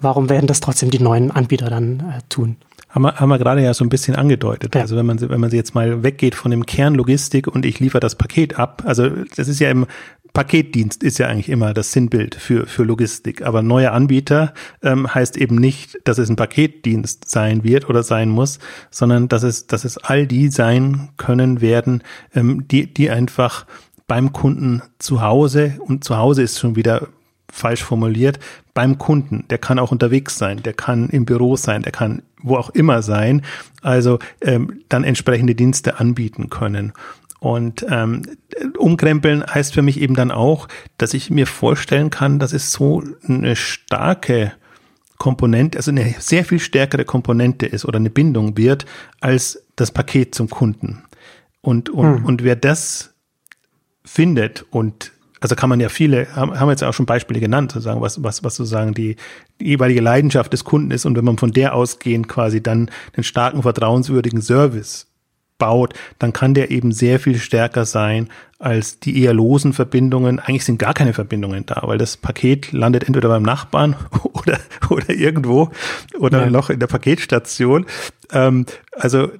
Speaker 1: Warum werden das trotzdem die neuen Anbieter dann äh, tun?
Speaker 2: Haben wir, haben wir gerade ja so ein bisschen angedeutet. Ja. Also wenn man, wenn man jetzt mal weggeht von dem Kernlogistik und ich liefere das Paket ab, also das ist ja im Paketdienst ist ja eigentlich immer das Sinnbild für, für Logistik. Aber neue Anbieter ähm, heißt eben nicht, dass es ein Paketdienst sein wird oder sein muss, sondern dass es, dass es all die sein können werden, ähm, die, die einfach beim Kunden zu Hause und zu Hause ist schon wieder falsch formuliert, beim Kunden. Der kann auch unterwegs sein, der kann im Büro sein, der kann wo auch immer sein. Also ähm, dann entsprechende Dienste anbieten können. Und ähm, umkrempeln heißt für mich eben dann auch, dass ich mir vorstellen kann, dass es so eine starke Komponente, also eine sehr viel stärkere Komponente ist oder eine Bindung wird als das Paket zum Kunden. Und, und, hm. und wer das findet und also kann man ja viele, haben, jetzt auch schon Beispiele genannt, sozusagen, was, was, was sozusagen die, die jeweilige Leidenschaft des Kunden ist und wenn man von der ausgehend quasi dann den starken, vertrauenswürdigen Service baut, dann kann der eben sehr viel stärker sein als die eher losen Verbindungen. Eigentlich sind gar keine Verbindungen da, weil das Paket landet entweder beim Nachbarn oder, oder irgendwo oder ja. noch in der Paketstation. Ähm, also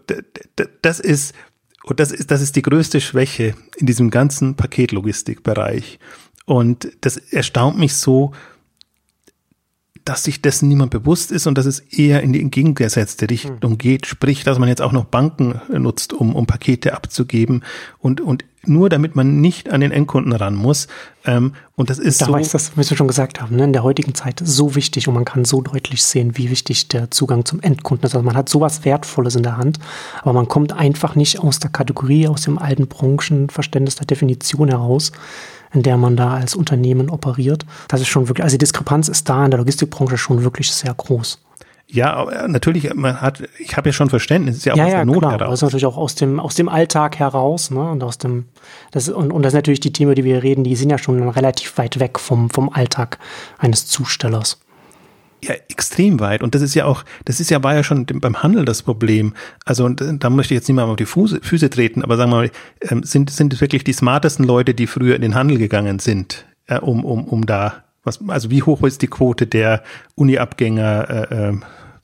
Speaker 2: das ist, und das ist, das ist die größte Schwäche in diesem ganzen Paketlogistikbereich. Und das erstaunt mich so, dass sich dessen niemand bewusst ist und dass es eher in die entgegengesetzte Richtung geht, sprich, dass man jetzt auch noch Banken nutzt, um, um Pakete abzugeben und, und nur damit man nicht an den Endkunden ran muss. Ähm, und das ist
Speaker 1: da
Speaker 2: so.
Speaker 1: Weiß das, wie wir schon gesagt haben, ne, in der heutigen Zeit so wichtig und man kann so deutlich sehen, wie wichtig der Zugang zum Endkunden ist. Also man hat sowas Wertvolles in der Hand, aber man kommt einfach nicht aus der Kategorie, aus dem alten Branchenverständnis der Definition heraus in der man da als Unternehmen operiert. Das ist schon wirklich, also die Diskrepanz ist da in der Logistikbranche schon wirklich sehr groß.
Speaker 2: Ja, natürlich, man hat, ich habe ja schon Verständnis, ist ja auch ja, aus der
Speaker 1: ja,
Speaker 2: Not
Speaker 1: klar. heraus. Also natürlich auch aus dem, aus dem Alltag heraus, ne? Und aus dem, das, und, und das sind natürlich die Themen, die wir reden, die sind ja schon relativ weit weg vom, vom Alltag eines Zustellers
Speaker 2: ja extrem weit. Und das ist ja auch, das ist ja, war ja schon beim Handel das Problem. Also und, da möchte ich jetzt nicht mal auf die Füße, Füße treten, aber sagen wir mal, ähm, sind, sind es wirklich die smartesten Leute, die früher in den Handel gegangen sind, äh, um, um, um da, was, also wie hoch ist die Quote der Uni-Abgänger, äh, äh,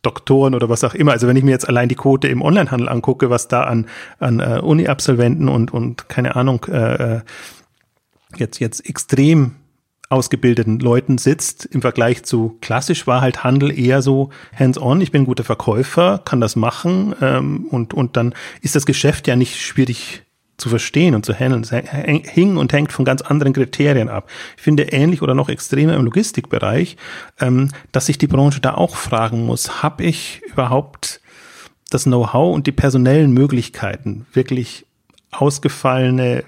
Speaker 2: Doktoren oder was auch immer. Also wenn ich mir jetzt allein die Quote im Onlinehandel angucke, was da an, an äh, Uni-Absolventen und, und keine Ahnung, äh, äh jetzt, jetzt extrem ausgebildeten Leuten sitzt. Im Vergleich zu klassisch war halt Handel eher so hands-on. Ich bin ein guter Verkäufer, kann das machen ähm, und, und dann ist das Geschäft ja nicht schwierig zu verstehen und zu handeln. Es hing und hängt von ganz anderen Kriterien ab. Ich finde ähnlich oder noch extremer im Logistikbereich, ähm, dass sich die Branche da auch fragen muss, habe ich überhaupt das Know-how und die personellen Möglichkeiten, wirklich ausgefallene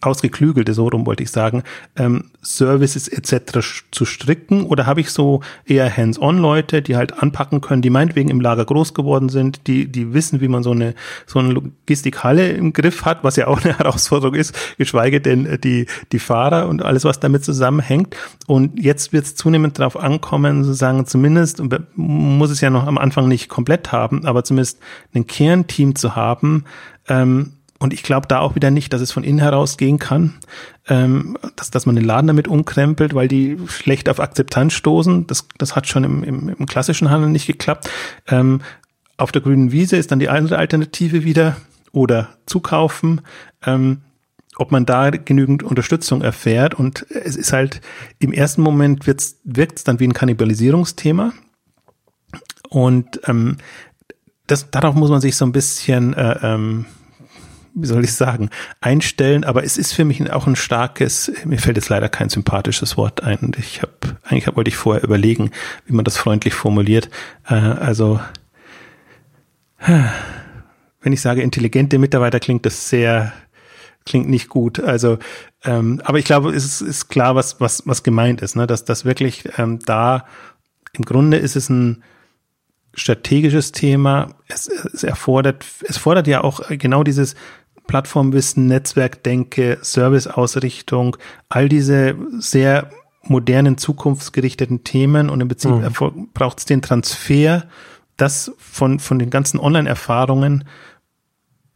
Speaker 2: ausgeklügelte, so rum wollte ich sagen, ähm, Services etc. zu stricken? Oder habe ich so eher Hands-on-Leute, die halt anpacken können, die meinetwegen im Lager groß geworden sind, die, die wissen, wie man so eine, so eine Logistikhalle im Griff hat, was ja auch eine Herausforderung ist, geschweige denn äh, die, die Fahrer und alles, was damit zusammenhängt. Und jetzt wird es zunehmend darauf ankommen, sozusagen zumindest, muss es ja noch am Anfang nicht komplett haben, aber zumindest ein Kernteam zu haben, ähm, und ich glaube da auch wieder nicht, dass es von innen heraus gehen kann, ähm, dass, dass man den Laden damit umkrempelt, weil die schlecht auf Akzeptanz stoßen. Das, das hat schon im, im, im klassischen Handel nicht geklappt. Ähm, auf der grünen Wiese ist dann die andere Alternative wieder oder zukaufen. Ähm, ob man da genügend Unterstützung erfährt. Und es ist halt, im ersten Moment wirkt es dann wie ein Kannibalisierungsthema. Und ähm, das, darauf muss man sich so ein bisschen, äh, ähm, wie soll ich sagen, einstellen. Aber es ist für mich auch ein starkes, mir fällt jetzt leider kein sympathisches Wort ein. Ich habe, eigentlich wollte ich vorher überlegen, wie man das freundlich formuliert. Äh, also, wenn ich sage intelligente Mitarbeiter, klingt das sehr klingt nicht gut. Also, ähm, aber ich glaube, es ist, ist klar, was, was, was gemeint ist, ne? dass das wirklich ähm, da im Grunde ist es ein strategisches Thema. Es, es erfordert, es fordert ja auch genau dieses Plattformwissen, Netzwerkdenke, Serviceausrichtung, all diese sehr modernen, zukunftsgerichteten Themen und im Prinzip mhm. braucht es den Transfer, das von, von den ganzen Online-Erfahrungen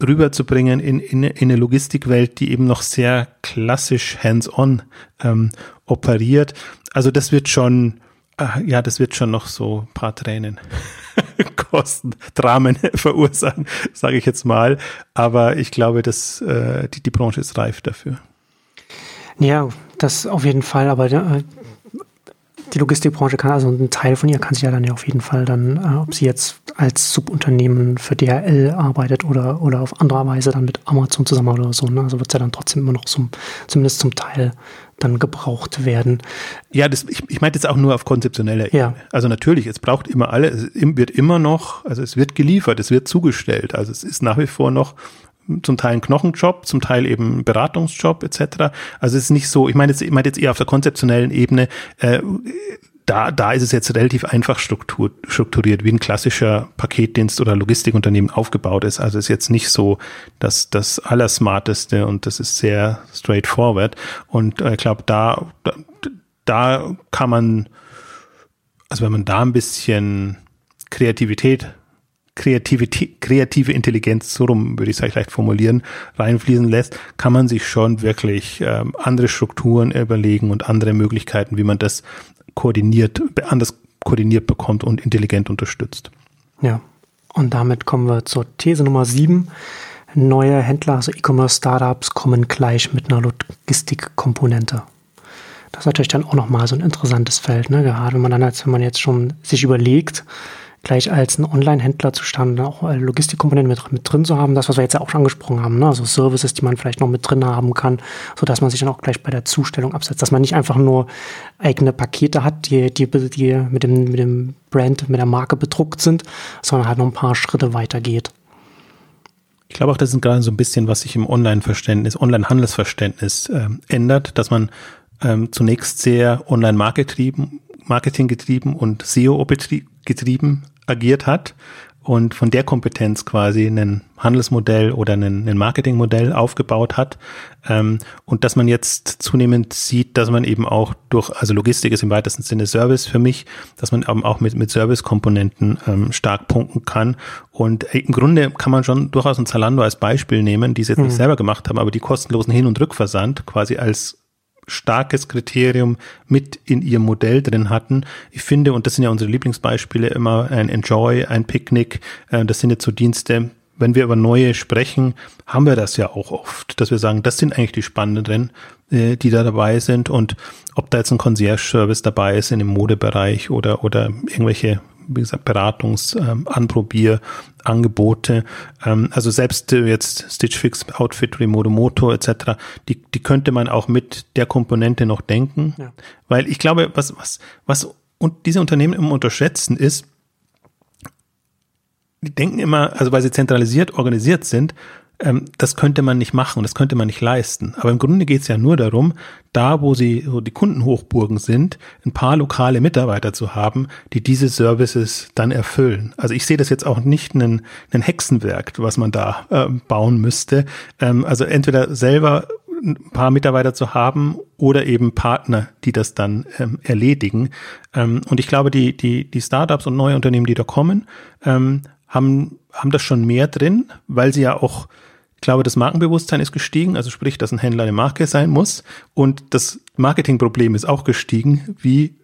Speaker 2: rüberzubringen in, in, in eine Logistikwelt, die eben noch sehr klassisch hands-on ähm, operiert. Also das wird schon, äh, ja, das wird schon noch so ein paar Tränen kosten, Dramen verursachen, sage ich jetzt mal. Aber ich glaube, dass äh, die, die Branche ist reif dafür.
Speaker 1: Ja, das auf jeden Fall, aber äh, die Logistikbranche kann, also ein Teil von ihr kann sich ja dann ja auf jeden Fall dann, äh, ob sie jetzt als Subunternehmen für DHL arbeitet oder, oder auf andere Weise dann mit Amazon zusammen oder so, ne? also wird es ja dann trotzdem immer noch zum, zumindest zum Teil dann gebraucht werden.
Speaker 2: Ja, das, ich, ich meinte jetzt auch nur auf konzeptioneller Ebene. Ja. Also natürlich, es braucht immer alle, es wird immer noch, also es wird geliefert, es wird zugestellt. Also es ist nach wie vor noch zum Teil ein Knochenjob, zum Teil eben Beratungsjob etc. Also es ist nicht so, ich meine jetzt, ich meine jetzt eher auf der konzeptionellen Ebene, äh, da, da ist es jetzt relativ einfach struktur, strukturiert, wie ein klassischer Paketdienst oder Logistikunternehmen aufgebaut ist. Also ist jetzt nicht so das, das Allersmarteste und das ist sehr straightforward. Und äh, ich glaube, da, da, da kann man, also wenn man da ein bisschen Kreativität kreative, kreative Intelligenz, so rum würde ich es vielleicht formulieren, reinfließen lässt, kann man sich schon wirklich ähm, andere Strukturen überlegen und andere Möglichkeiten, wie man das koordiniert, anders koordiniert bekommt und intelligent unterstützt.
Speaker 1: Ja, und damit kommen wir zur These Nummer sieben. Neue Händler, also E-Commerce-Startups, kommen gleich mit einer Logistikkomponente. Das ist natürlich dann auch nochmal so ein interessantes Feld, ne? gerade wenn man dann, als wenn man jetzt schon sich überlegt, gleich als ein Online-Händler zustande, auch Logistikkomponenten mit, mit drin zu haben, das, was wir jetzt ja auch schon angesprochen haben, ne? also Services, die man vielleicht noch mit drin haben kann, sodass man sich dann auch gleich bei der Zustellung absetzt, dass man nicht einfach nur eigene Pakete hat, die, die, die mit, dem, mit dem Brand, mit der Marke bedruckt sind, sondern halt noch ein paar Schritte weiter geht.
Speaker 2: Ich glaube auch, das ist gerade so ein bisschen, was sich im Online-Verständnis, Online-Handelsverständnis äh, ändert, dass man ähm, zunächst sehr Online-Marketing getrieben und SEO getrieben agiert hat und von der Kompetenz quasi ein Handelsmodell oder ein, Marketingmodell aufgebaut hat ähm, und dass man jetzt zunehmend sieht, dass man eben auch durch, also Logistik ist im weitesten Sinne Service für mich, dass man eben auch mit, mit Service-Komponenten ähm, stark punkten kann und äh, im Grunde kann man schon durchaus ein Zalando als Beispiel nehmen, die es jetzt mhm. nicht selber gemacht haben, aber die kostenlosen Hin- und Rückversand quasi als starkes Kriterium mit in ihrem Modell drin hatten. Ich finde, und das sind ja unsere Lieblingsbeispiele, immer ein Enjoy, ein Picknick, äh, das sind jetzt so Dienste, wenn wir über neue sprechen, haben wir das ja auch oft, dass wir sagen, das sind eigentlich die spannenden, äh, die da dabei sind und ob da jetzt ein Concierge-Service dabei ist in dem Modebereich oder, oder irgendwelche wie gesagt, Beratungs-, ähm, Anprobier, Angebote. Ähm, also selbst äh, jetzt Stitch Fix, Outfit, Remoto Moto etc., die, die könnte man auch mit der Komponente noch denken. Ja. Weil ich glaube, was, was, was und diese Unternehmen immer unterschätzen ist, die denken immer, also weil sie zentralisiert organisiert sind, ähm, das könnte man nicht machen, das könnte man nicht leisten. Aber im Grunde geht es ja nur darum, da wo sie, wo die Kundenhochburgen sind, ein paar lokale Mitarbeiter zu haben, die diese Services dann erfüllen. Also ich sehe das jetzt auch nicht ein, ein Hexenwerk, was man da äh, bauen müsste. Ähm, also entweder selber ein paar Mitarbeiter zu haben oder eben Partner, die das dann ähm, erledigen. Ähm, und ich glaube, die, die, die Startups und neue Unternehmen, die da kommen, ähm, haben, haben das schon mehr drin, weil sie ja auch ich glaube, das Markenbewusstsein ist gestiegen, also sprich, dass ein Händler eine Marke sein muss. Und das Marketingproblem ist auch gestiegen, wie,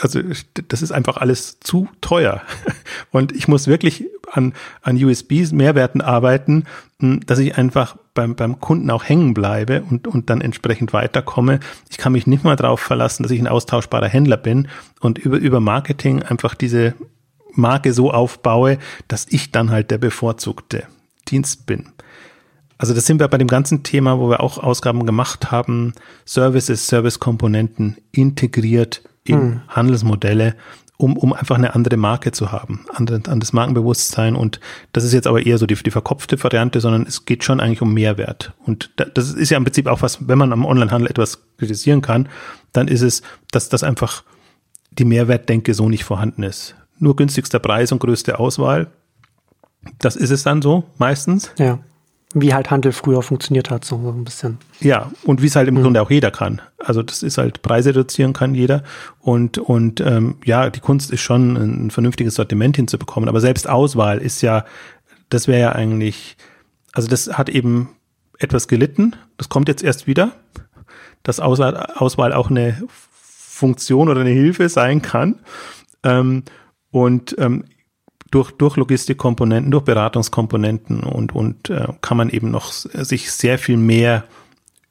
Speaker 2: also das ist einfach alles zu teuer. Und ich muss wirklich an, an USBs, Mehrwerten arbeiten, hm, dass ich einfach beim, beim Kunden auch hängen bleibe und, und dann entsprechend weiterkomme. Ich kann mich nicht mal darauf verlassen, dass ich ein austauschbarer Händler bin und über, über Marketing einfach diese Marke so aufbaue, dass ich dann halt der bevorzugte Dienst bin. Also das sind wir bei dem ganzen Thema, wo wir auch Ausgaben gemacht haben, Services, Service-Komponenten integriert in hm. Handelsmodelle um, um einfach eine andere Marke zu haben, an, an das Markenbewusstsein. Und das ist jetzt aber eher so die, die verkopfte Variante, sondern es geht schon eigentlich um Mehrwert. Und das ist ja im Prinzip auch was, wenn man am Onlinehandel etwas kritisieren kann, dann ist es, dass das einfach die Mehrwertdenke so nicht vorhanden ist. Nur günstigster Preis und größte Auswahl. Das ist es dann so, meistens.
Speaker 1: Ja wie halt Handel früher funktioniert hat, so ein bisschen.
Speaker 2: Ja, und wie es halt im mhm. Grunde auch jeder kann. Also das ist halt Preise reduzieren kann jeder. Und, und ähm, ja, die Kunst ist schon, ein vernünftiges Sortiment hinzubekommen. Aber selbst Auswahl ist ja, das wäre ja eigentlich, also das hat eben etwas gelitten. Das kommt jetzt erst wieder, dass Auswahl, Auswahl auch eine Funktion oder eine Hilfe sein kann. Ähm, und ähm, durch, durch Logistikkomponenten, durch Beratungskomponenten und, und äh, kann man eben noch sich sehr viel mehr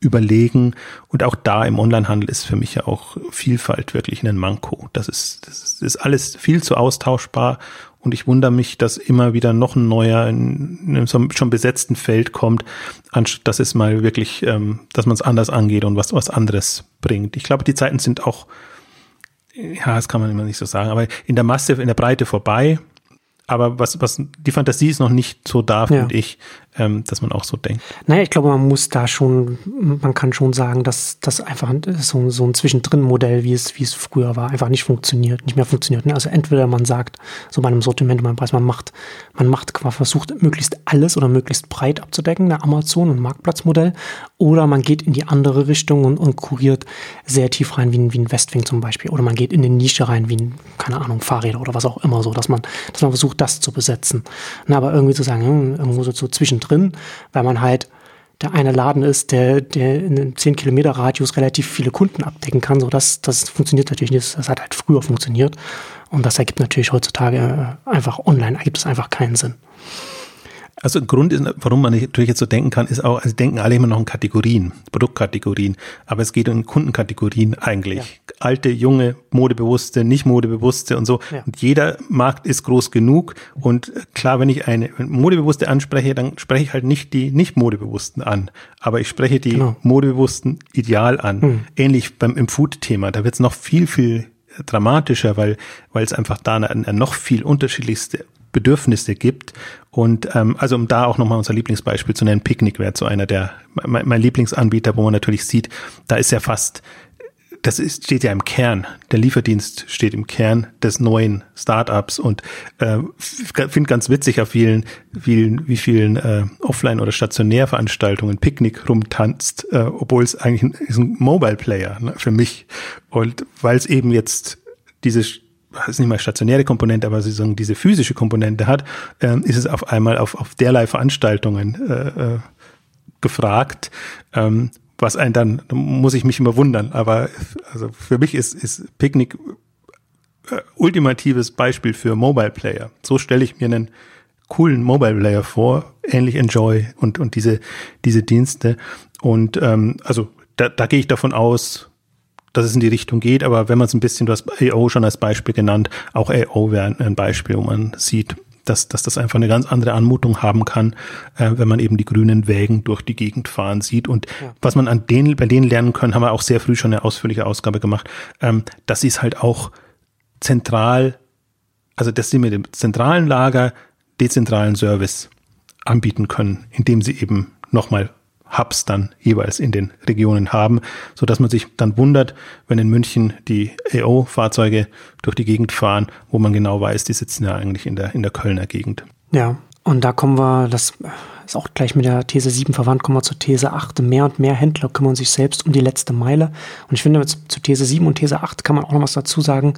Speaker 2: überlegen. Und auch da im Onlinehandel ist für mich ja auch Vielfalt wirklich ein Manko. Das ist, das ist alles viel zu austauschbar. Und ich wundere mich, dass immer wieder noch ein neuer in, einem schon besetzten Feld kommt, anstatt dass es mal wirklich, ähm, dass man es anders angeht und was, was anderes bringt. Ich glaube, die Zeiten sind auch, ja, das kann man immer nicht so sagen, aber in der Masse, in der Breite vorbei aber was, was, die Fantasie ist noch nicht so da, finde ja. ich, ähm, dass man auch so denkt.
Speaker 1: Naja, ich glaube, man muss da schon, man kann schon sagen, dass das einfach so, so ein Zwischendrin-Modell, wie es, wie es früher war, einfach nicht funktioniert, nicht mehr funktioniert. Ne? Also entweder man sagt, so bei einem Sortiment, beim Preis, man macht, man macht versucht, möglichst alles oder möglichst breit abzudecken, der Amazon- und Marktplatzmodell, oder man geht in die andere Richtung und, und kuriert sehr tief rein, wie ein, wie ein Westwing zum Beispiel, oder man geht in eine Nische rein, wie ein, keine Ahnung, Fahrräder oder was auch immer so, dass man, dass man versucht, das zu besetzen. Na, aber irgendwie zu sagen, hm, irgendwo so, so zwischendrin, weil man halt der eine Laden ist, der, der in einem 10 Kilometer Radius relativ viele Kunden abdecken kann. So, das, das funktioniert natürlich nicht. Das hat halt früher funktioniert. Und das ergibt natürlich heutzutage äh, einfach online, ergibt es einfach keinen Sinn.
Speaker 2: Also ein Grund ist, warum man natürlich jetzt so denken kann, ist auch, also denken alle immer noch in Kategorien, Produktkategorien, aber es geht um Kundenkategorien eigentlich. Ja. Alte, junge, modebewusste, nicht modebewusste und so. Ja. Und jeder Markt ist groß genug und klar, wenn ich eine modebewusste anspreche, dann spreche ich halt nicht die nicht modebewussten an, aber ich spreche die genau. modebewussten ideal an. Mhm. Ähnlich beim im Food-Thema, da wird es noch viel, viel dramatischer, weil weil es einfach da eine, eine noch viel unterschiedlichste Bedürfnisse gibt. Und ähm, also um da auch nochmal unser Lieblingsbeispiel zu nennen, Picknick wäre so einer der mein, mein Lieblingsanbieter, wo man natürlich sieht, da ist ja fast das ist, steht ja im Kern. Der Lieferdienst steht im Kern des neuen Startups und äh, finde ganz witzig auf vielen, vielen, wie vielen äh, Offline- oder Stationärveranstaltungen Picknick rumtanzt, äh, obwohl es eigentlich ein, ist ein Mobile Player ne, für mich. Und weil es eben jetzt diese ist nicht mal stationäre Komponente, aber sozusagen diese physische Komponente hat, äh, ist es auf einmal auf, auf derlei Veranstaltungen äh, äh, gefragt, ähm, was einen dann, da muss ich mich immer wundern, aber also für mich ist, ist Picknick äh, ultimatives Beispiel für Mobile Player. So stelle ich mir einen coolen Mobile Player vor, ähnlich Enjoy und, und diese, diese Dienste. Und ähm, also da, da gehe ich davon aus, dass es in die Richtung geht, aber wenn man es ein bisschen, du hast AO schon als Beispiel genannt, auch AO wäre ein Beispiel, wo man sieht, dass, dass das einfach eine ganz andere Anmutung haben kann, äh, wenn man eben die grünen Wägen durch die Gegend fahren sieht. Und ja. was man an denen, bei denen lernen können, haben wir auch sehr früh schon eine ausführliche Ausgabe gemacht, ähm, dass sie es halt auch zentral, also dass sie mit dem zentralen Lager dezentralen Service anbieten können, indem sie eben nochmal Hubs dann jeweils in den Regionen haben, so dass man sich dann wundert, wenn in München die AO-Fahrzeuge durch die Gegend fahren, wo man genau weiß, die sitzen ja eigentlich in der, in der Kölner Gegend.
Speaker 1: Ja, und da kommen wir, das ist auch gleich mit der These 7 verwandt, kommen wir zur These 8. Mehr und mehr Händler kümmern sich selbst um die letzte Meile. Und ich finde, zu These 7 und These 8 kann man auch noch was dazu sagen,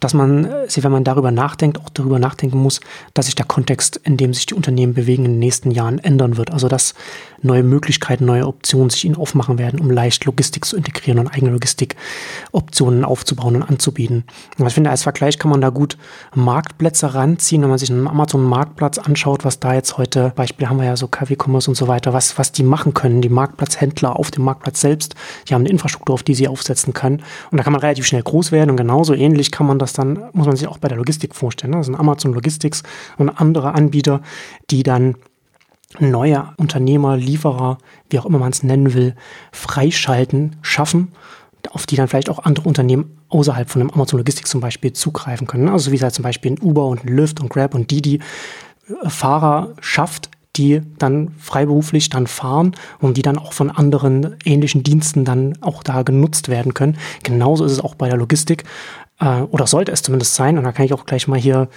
Speaker 1: dass man, äh, wenn man darüber nachdenkt, auch darüber nachdenken muss, dass sich der Kontext, in dem sich die Unternehmen bewegen, in den nächsten Jahren ändern wird. Also, dass neue Möglichkeiten, neue Optionen sich ihnen aufmachen werden, um leicht Logistik zu integrieren und eigene Logistikoptionen aufzubauen und anzubieten. Und ich finde, als Vergleich kann man da gut Marktplätze ranziehen, wenn man sich einen Amazon-Marktplatz anschaut, was da jetzt heute, Beispiel haben wir ja so KW Commerce und so weiter, was, was die machen können, die Marktplatzhändler auf dem Marktplatz selbst, die haben eine Infrastruktur, auf die sie aufsetzen können. Und da kann man relativ schnell groß werden und genauso ähnlich kann man das dann, muss man sich auch bei der Logistik vorstellen. Das sind Amazon Logistics und andere Anbieter, die dann neue Unternehmer, Lieferer, wie auch immer man es nennen will, freischalten, schaffen, auf die dann vielleicht auch andere Unternehmen außerhalb von einem Amazon Logistics zum Beispiel zugreifen können. Also wie es halt zum Beispiel ein Uber und ein Lyft und Grab und Didi äh, Fahrer schafft, die dann freiberuflich dann fahren und die dann auch von anderen ähnlichen Diensten dann auch da genutzt werden können. Genauso ist es auch bei der Logistik äh, oder sollte es zumindest sein. Und da kann ich auch gleich mal hier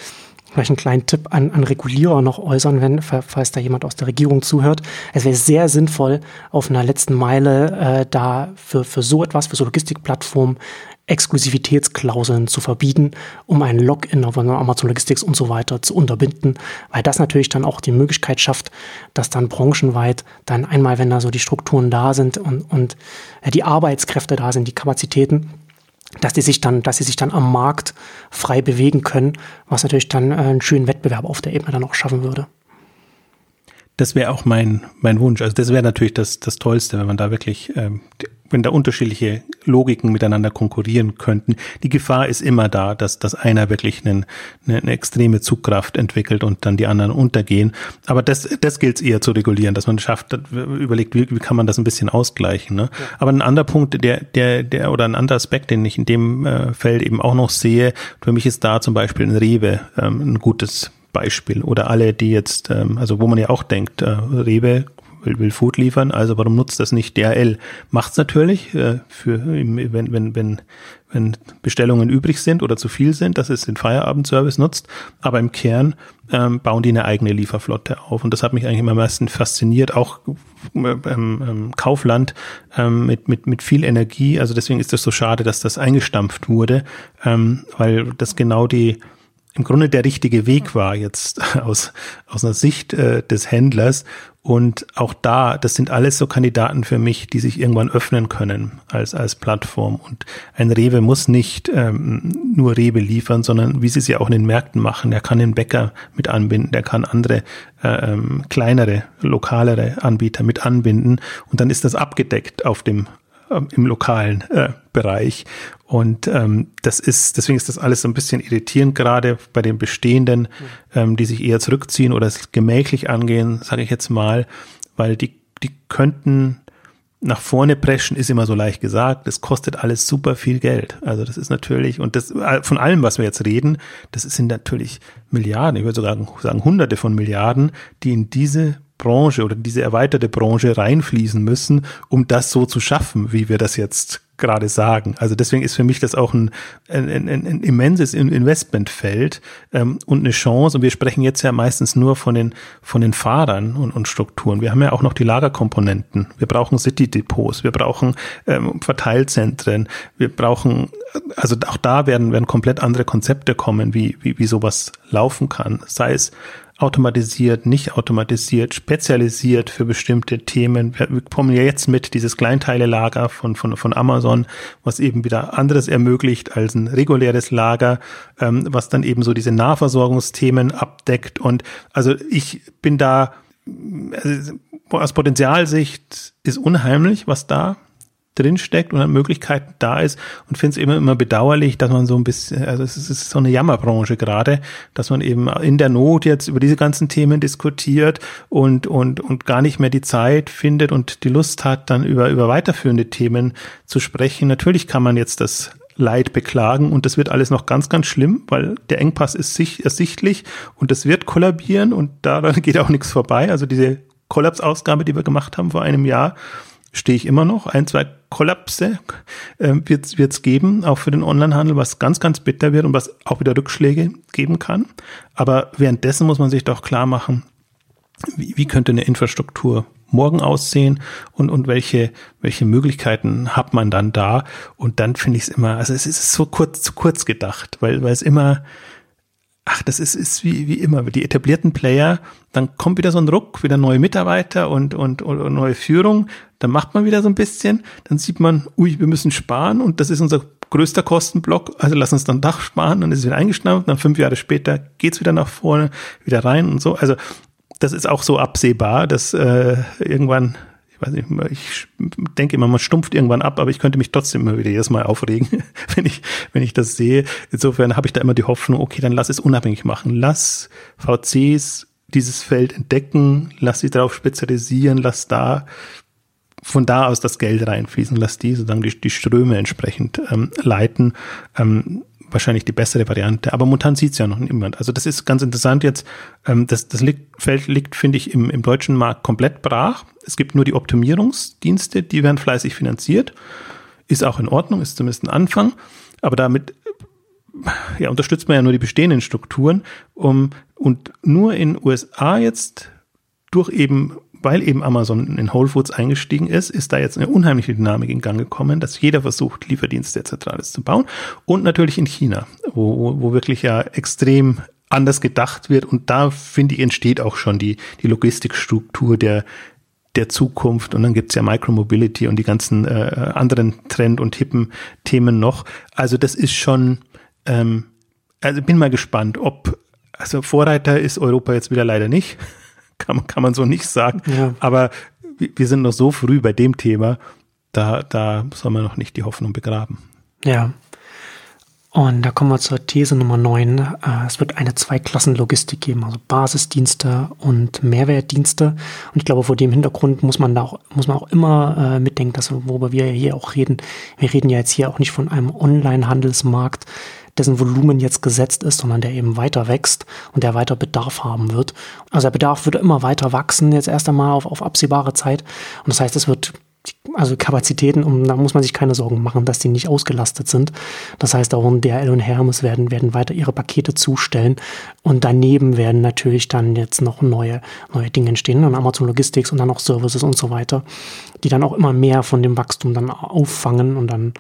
Speaker 1: vielleicht einen kleinen Tipp an, an Regulierer noch äußern, wenn, falls da jemand aus der Regierung zuhört. Es wäre sehr sinnvoll, auf einer letzten Meile äh, da für, für so etwas, für so Logistikplattformen Exklusivitätsklauseln zu verbieten, um ein Login auf Amazon Logistics und so weiter zu unterbinden, weil das natürlich dann auch die Möglichkeit schafft, dass dann branchenweit dann einmal, wenn da so die Strukturen da sind und, und äh, die Arbeitskräfte da sind, die Kapazitäten, dass die sich dann, dass sie sich dann am Markt frei bewegen können, was natürlich dann äh, einen schönen Wettbewerb auf der Ebene dann auch schaffen würde.
Speaker 2: Das wäre auch mein, mein Wunsch. Also das wäre natürlich das, das Tollste, wenn man da wirklich, ähm, wenn da unterschiedliche Logiken miteinander konkurrieren könnten. Die Gefahr ist immer da, dass, dass einer wirklich einen, eine, eine extreme Zugkraft entwickelt und dann die anderen untergehen. Aber das, das gilt es eher zu regulieren, dass man schafft, überlegt, wie, wie kann man das ein bisschen ausgleichen. Ne? Ja. Aber ein anderer Punkt, der, der, der oder ein anderer Aspekt, den ich in dem äh, Feld eben auch noch sehe, für mich ist da zum Beispiel ein Rewe ähm, ein gutes Beispiel. Oder alle, die jetzt, ähm, also wo man ja auch denkt, äh, Rewe will, will Food liefern, also warum nutzt das nicht DRL? Macht's natürlich, äh, für, wenn, wenn, wenn, wenn Bestellungen übrig sind oder zu viel sind, dass es den Feierabendservice nutzt. Aber im Kern ähm, bauen die eine eigene Lieferflotte auf. Und das hat mich eigentlich immer am meisten fasziniert. Auch ähm, ähm, Kaufland ähm, mit, mit, mit viel Energie. Also deswegen ist das so schade, dass das eingestampft wurde, ähm, weil das genau die im Grunde der richtige Weg war jetzt aus, aus einer Sicht äh, des Händlers. Und auch da, das sind alles so Kandidaten für mich, die sich irgendwann öffnen können als, als Plattform. Und ein Rewe muss nicht ähm, nur Rewe liefern, sondern wie sie es ja auch in den Märkten machen. Der kann den Bäcker mit anbinden, der kann andere äh, ähm, kleinere, lokalere Anbieter mit anbinden. Und dann ist das abgedeckt auf dem ähm, im lokalen äh, Bereich. Und ähm, das ist, deswegen ist das alles so ein bisschen irritierend, gerade bei den Bestehenden, ähm, die sich eher zurückziehen oder es gemächlich angehen, sage ich jetzt mal, weil die, die könnten nach vorne preschen ist immer so leicht gesagt. Das kostet alles super viel Geld. Also das ist natürlich, und das äh, von allem, was wir jetzt reden, das sind natürlich Milliarden, ich würde sogar sagen Hunderte von Milliarden, die in diese Branche oder diese erweiterte Branche reinfließen müssen, um das so zu schaffen, wie wir das jetzt gerade sagen. Also deswegen ist für mich das auch ein, ein, ein, ein immenses Investmentfeld ähm, und eine Chance. Und wir sprechen jetzt ja meistens nur von den, von den Fahrern und, und Strukturen. Wir haben ja auch noch die Lagerkomponenten. Wir brauchen City-Depots, wir brauchen ähm, Verteilzentren, wir brauchen, also auch da werden, werden komplett andere Konzepte kommen, wie, wie, wie sowas laufen kann. Sei es automatisiert, nicht automatisiert, spezialisiert für bestimmte Themen. Wir kommen ja jetzt mit dieses Kleinteile-Lager von, von, von Amazon, was eben wieder anderes ermöglicht als ein reguläres Lager, ähm, was dann eben so diese Nahversorgungsthemen abdeckt. Und also ich bin da, also aus Potenzialsicht ist unheimlich, was da drinsteckt und an Möglichkeiten da ist und finde es immer immer bedauerlich, dass man so ein bisschen, also es ist so eine Jammerbranche gerade, dass man eben in der Not jetzt über diese ganzen Themen diskutiert und und und gar nicht mehr die Zeit findet und die Lust hat, dann über über weiterführende Themen zu sprechen. Natürlich kann man jetzt das Leid beklagen und das wird alles noch ganz, ganz schlimm, weil der Engpass ist sich ersichtlich und das wird kollabieren und daran geht auch nichts vorbei. Also diese Kollapsausgabe, die wir gemacht haben vor einem Jahr, stehe ich immer noch. Ein, zwei Kollapse äh, wird es geben, auch für den Onlinehandel, was ganz, ganz bitter wird und was auch wieder Rückschläge geben kann. Aber währenddessen muss man sich doch klar machen, wie, wie könnte eine Infrastruktur morgen aussehen und, und welche, welche Möglichkeiten hat man dann da? Und dann finde ich es immer, also es ist so kurz, zu kurz gedacht, weil, weil es immer, ach, das ist, ist wie, wie immer, die etablierten Player, dann kommt wieder so ein Ruck, wieder neue Mitarbeiter und, und, und neue Führung, dann macht man wieder so ein bisschen, dann sieht man, ui, wir müssen sparen und das ist unser größter Kostenblock, also lass uns dann Dach sparen, dann ist es wieder eingestampft, dann fünf Jahre später geht's wieder nach vorne, wieder rein und so, also das ist auch so absehbar, dass äh, irgendwann weiß nicht, ich denke immer, man stumpft irgendwann ab, aber ich könnte mich trotzdem immer wieder jedes Mal aufregen, wenn ich, wenn ich das sehe. Insofern habe ich da immer die Hoffnung, okay, dann lass es unabhängig machen. Lass VCs dieses Feld entdecken, lass sie darauf spezialisieren, lass da von da aus das Geld reinfließen, lass die sozusagen die, die Ströme entsprechend ähm, leiten. Ähm, wahrscheinlich die bessere Variante. Aber momentan sieht es ja noch niemand. Also das ist ganz interessant jetzt. Ähm, das das liegt, Feld liegt, finde ich, im, im deutschen Markt komplett brach. Es gibt nur die Optimierungsdienste, die werden fleißig finanziert. Ist auch in Ordnung, ist zumindest ein Anfang. Aber damit ja, unterstützt man ja nur die bestehenden Strukturen. Um, und nur in USA jetzt durch eben weil eben Amazon in Whole Foods eingestiegen ist, ist da jetzt eine unheimliche Dynamik in Gang gekommen, dass jeder versucht, Lieferdienste etc. alles zu bauen. Und natürlich in China, wo, wo wirklich ja extrem anders gedacht wird. Und da, finde ich, entsteht auch schon die, die Logistikstruktur der, der Zukunft. Und dann gibt's ja Micromobility und die ganzen äh, anderen Trend- und hippen Themen noch. Also das ist schon, ähm, also bin mal gespannt, ob, also Vorreiter ist Europa jetzt wieder leider nicht kann, kann man so nicht sagen. Ja. Aber wir sind noch so früh bei dem Thema, da, da soll man noch nicht die Hoffnung begraben.
Speaker 1: Ja. Und da kommen wir zur These Nummer 9. Äh, es wird eine Zweiklassenlogistik geben, also Basisdienste und Mehrwertdienste. Und ich glaube, vor dem Hintergrund muss man da auch, muss man auch immer äh, mitdenken, dass, worüber wir hier auch reden. Wir reden ja jetzt hier auch nicht von einem Online-Handelsmarkt, dessen Volumen jetzt gesetzt ist, sondern der eben weiter wächst und der weiter Bedarf haben wird. Also der Bedarf wird immer weiter wachsen, jetzt erst einmal auf, auf absehbare Zeit. Und das heißt, es wird also Kapazitäten, um, da muss man sich keine Sorgen machen, dass die nicht ausgelastet sind. Das heißt, auch DHL und Hermes werden, werden weiter ihre Pakete zustellen und daneben werden natürlich dann jetzt noch neue, neue Dinge entstehen, dann Amazon Logistics und dann auch Services und so weiter, die dann auch immer mehr von dem Wachstum dann auffangen und dann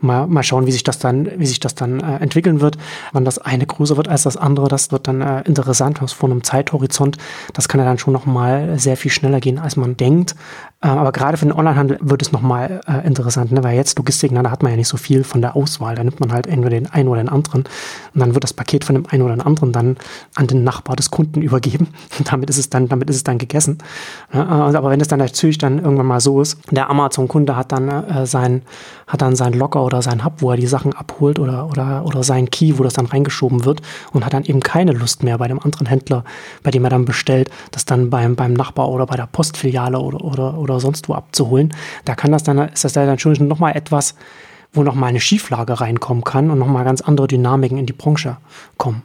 Speaker 1: mal, mal schauen, wie sich das dann, wie sich das dann äh, entwickeln wird. Wann das eine größer wird als das andere, das wird dann äh, interessant aus vor einem Zeithorizont. Das kann ja dann schon noch mal sehr viel schneller gehen, als man denkt. Äh, aber gerade für den Onlinehandel wird es noch mal äh, interessant, ne? weil jetzt Logistik, na, da hat man ja nicht so viel von der Auswahl. Da nimmt man halt entweder den einen oder den anderen und dann wird das Paket von dem einen oder den anderen dann an den Nachbar des Kunden übergeben. Und damit ist es dann, damit ist es dann gegessen. Ja, äh, aber wenn es dann natürlich dann irgendwann mal so ist, der Amazon-Kunde hat dann äh, sein, hat dann sein Locker oder sein Hub, wo er die Sachen abholt oder, oder, oder sein Key, wo das dann reingeschoben wird und hat dann eben keine Lust mehr bei dem anderen Händler, bei dem er dann bestellt, das dann beim, beim Nachbar oder bei der Postfiliale oder, oder, oder sonst wo abzuholen. Da kann das dann, ist das dann schon nochmal etwas, wo nochmal eine Schieflage reinkommen kann und nochmal ganz andere Dynamiken in die Branche kommen.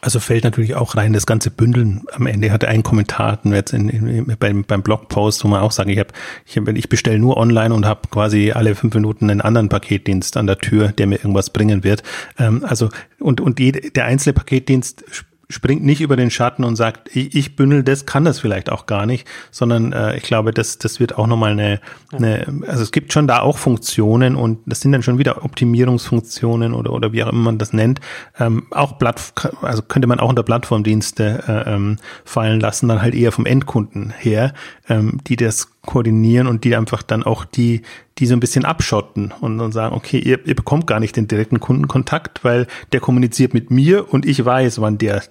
Speaker 2: Also fällt natürlich auch rein das ganze Bündeln. Am Ende hatte ein Kommentar jetzt in, in, beim, beim Blogpost, wo man auch sagt, ich habe, ich, hab, ich bestelle nur online und habe quasi alle fünf Minuten einen anderen Paketdienst an der Tür, der mir irgendwas bringen wird. Ähm, also und und jede, der einzelne Paketdienst springt nicht über den Schatten und sagt, ich, ich bündel das, kann das vielleicht auch gar nicht, sondern äh, ich glaube, das, das wird auch nochmal eine, eine, also es gibt schon da auch Funktionen und das sind dann schon wieder Optimierungsfunktionen oder, oder wie auch immer man das nennt. Ähm, auch Platt, also könnte man auch unter Plattformdienste äh, ähm, fallen lassen, dann halt eher vom Endkunden her, ähm, die das koordinieren und die einfach dann auch die, die so ein bisschen abschotten und dann sagen, okay, ihr, ihr bekommt gar nicht den direkten Kundenkontakt, weil der kommuniziert mit mir und ich weiß, wann der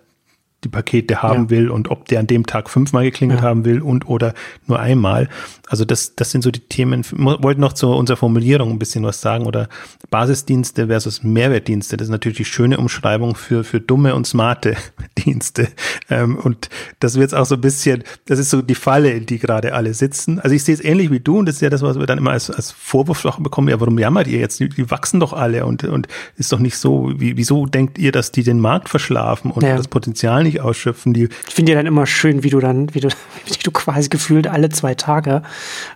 Speaker 2: die Pakete haben ja. will und ob der an dem Tag fünfmal geklingelt ja. haben will und oder nur einmal. Also das, das sind so die Themen. Wollten noch zu unserer Formulierung ein bisschen was sagen oder Basisdienste versus Mehrwertdienste. Das ist natürlich die schöne Umschreibung für, für dumme und smarte Dienste. Ähm, und das wird auch so ein bisschen, das ist so die Falle, in die gerade alle sitzen. Also ich sehe es ähnlich wie du und das ist ja das, was wir dann immer als, als Vorwurf bekommen. Ja, warum jammert ihr jetzt? Die, die wachsen doch alle und, und ist doch nicht so, wie, wieso denkt ihr, dass die den Markt verschlafen und ja. das Potenzial nicht ausschöpfen? Die
Speaker 1: ich finde ja dann immer schön, wie du dann, wie du, wie du quasi gefühlt alle zwei Tage